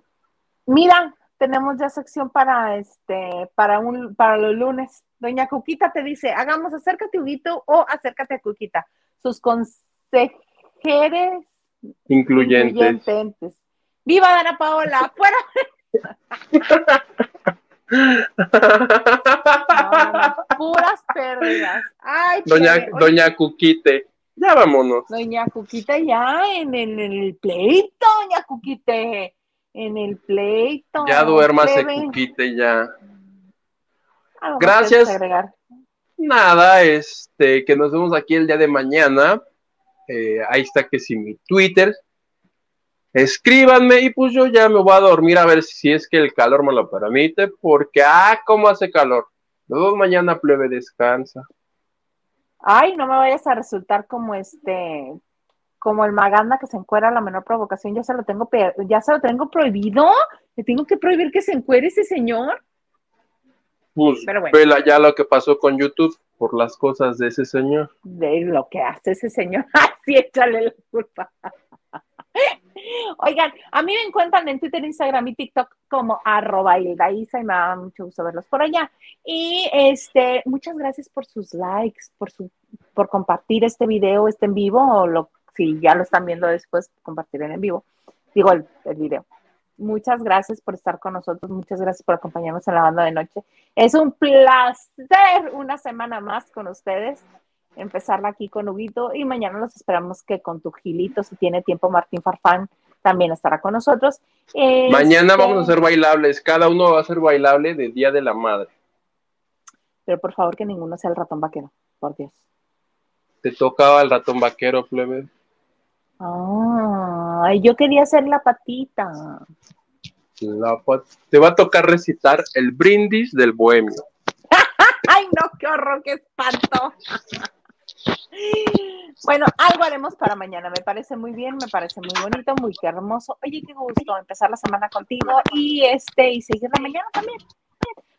Mira, tenemos ya sección para este, para un, para los lunes. Doña Cuquita te dice, hagamos acércate Huguito o acércate a Cuquita. Sus consejeres incluyentes. Viva Dana Paola, fuera. puras pérdidas. Ay, doña, doña Cuquite, ya vámonos. Doña Cuquita ya en, en el pleito, doña Cuquite en el pleito. Ya duérmase, Cuquite, ya. Gracias. Nada, este, que nos vemos aquí el día de mañana. Eh, ahí está que si mi Twitter. Escríbanme y pues yo ya me voy a dormir a ver si es que el calor me lo permite, porque ah, cómo hace calor. Luego mañana plebe descansa. Ay, no me vayas a resultar como este, como el Maganda que se encuera a la menor provocación, ya se lo tengo, ya se lo tengo prohibido. Le tengo que prohibir que se encuere ese señor. Pues vela ya lo que pasó con YouTube por las cosas de ese señor. De lo que hace ese señor. Así échale la culpa. Oigan, a mí me encuentran en Twitter, Instagram y TikTok como arroba y me da mucho gusto verlos por allá. Y este, muchas gracias por sus likes, por su, por compartir este video, este en vivo, o lo, si ya lo están viendo después, compartir en vivo. Digo el, el video. Muchas gracias por estar con nosotros, muchas gracias por acompañarnos en la banda de noche. Es un placer una semana más con ustedes empezarla aquí con Huguito y mañana los esperamos que con tu Gilito, si tiene tiempo, Martín Farfán también estará con nosotros. Mañana vamos a hacer bailables, cada uno va a ser bailable de Día de la Madre. Pero por favor que ninguno sea el ratón vaquero, por Dios. Te tocaba el ratón vaquero, plebe. Ah, yo quería ser la patita. Te va a tocar recitar el brindis del bohemio. Ay, no, qué horror, qué espanto. Bueno, algo haremos para mañana. Me parece muy bien, me parece muy bonito, muy hermoso. Oye, qué gusto empezar la semana contigo y este y seguir la mañana también.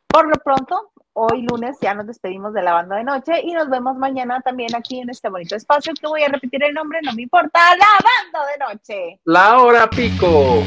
Por lo pronto, hoy lunes ya nos despedimos de la banda de noche y nos vemos mañana también aquí en este bonito espacio que voy a repetir el nombre, no me importa, la banda de noche. La hora pico.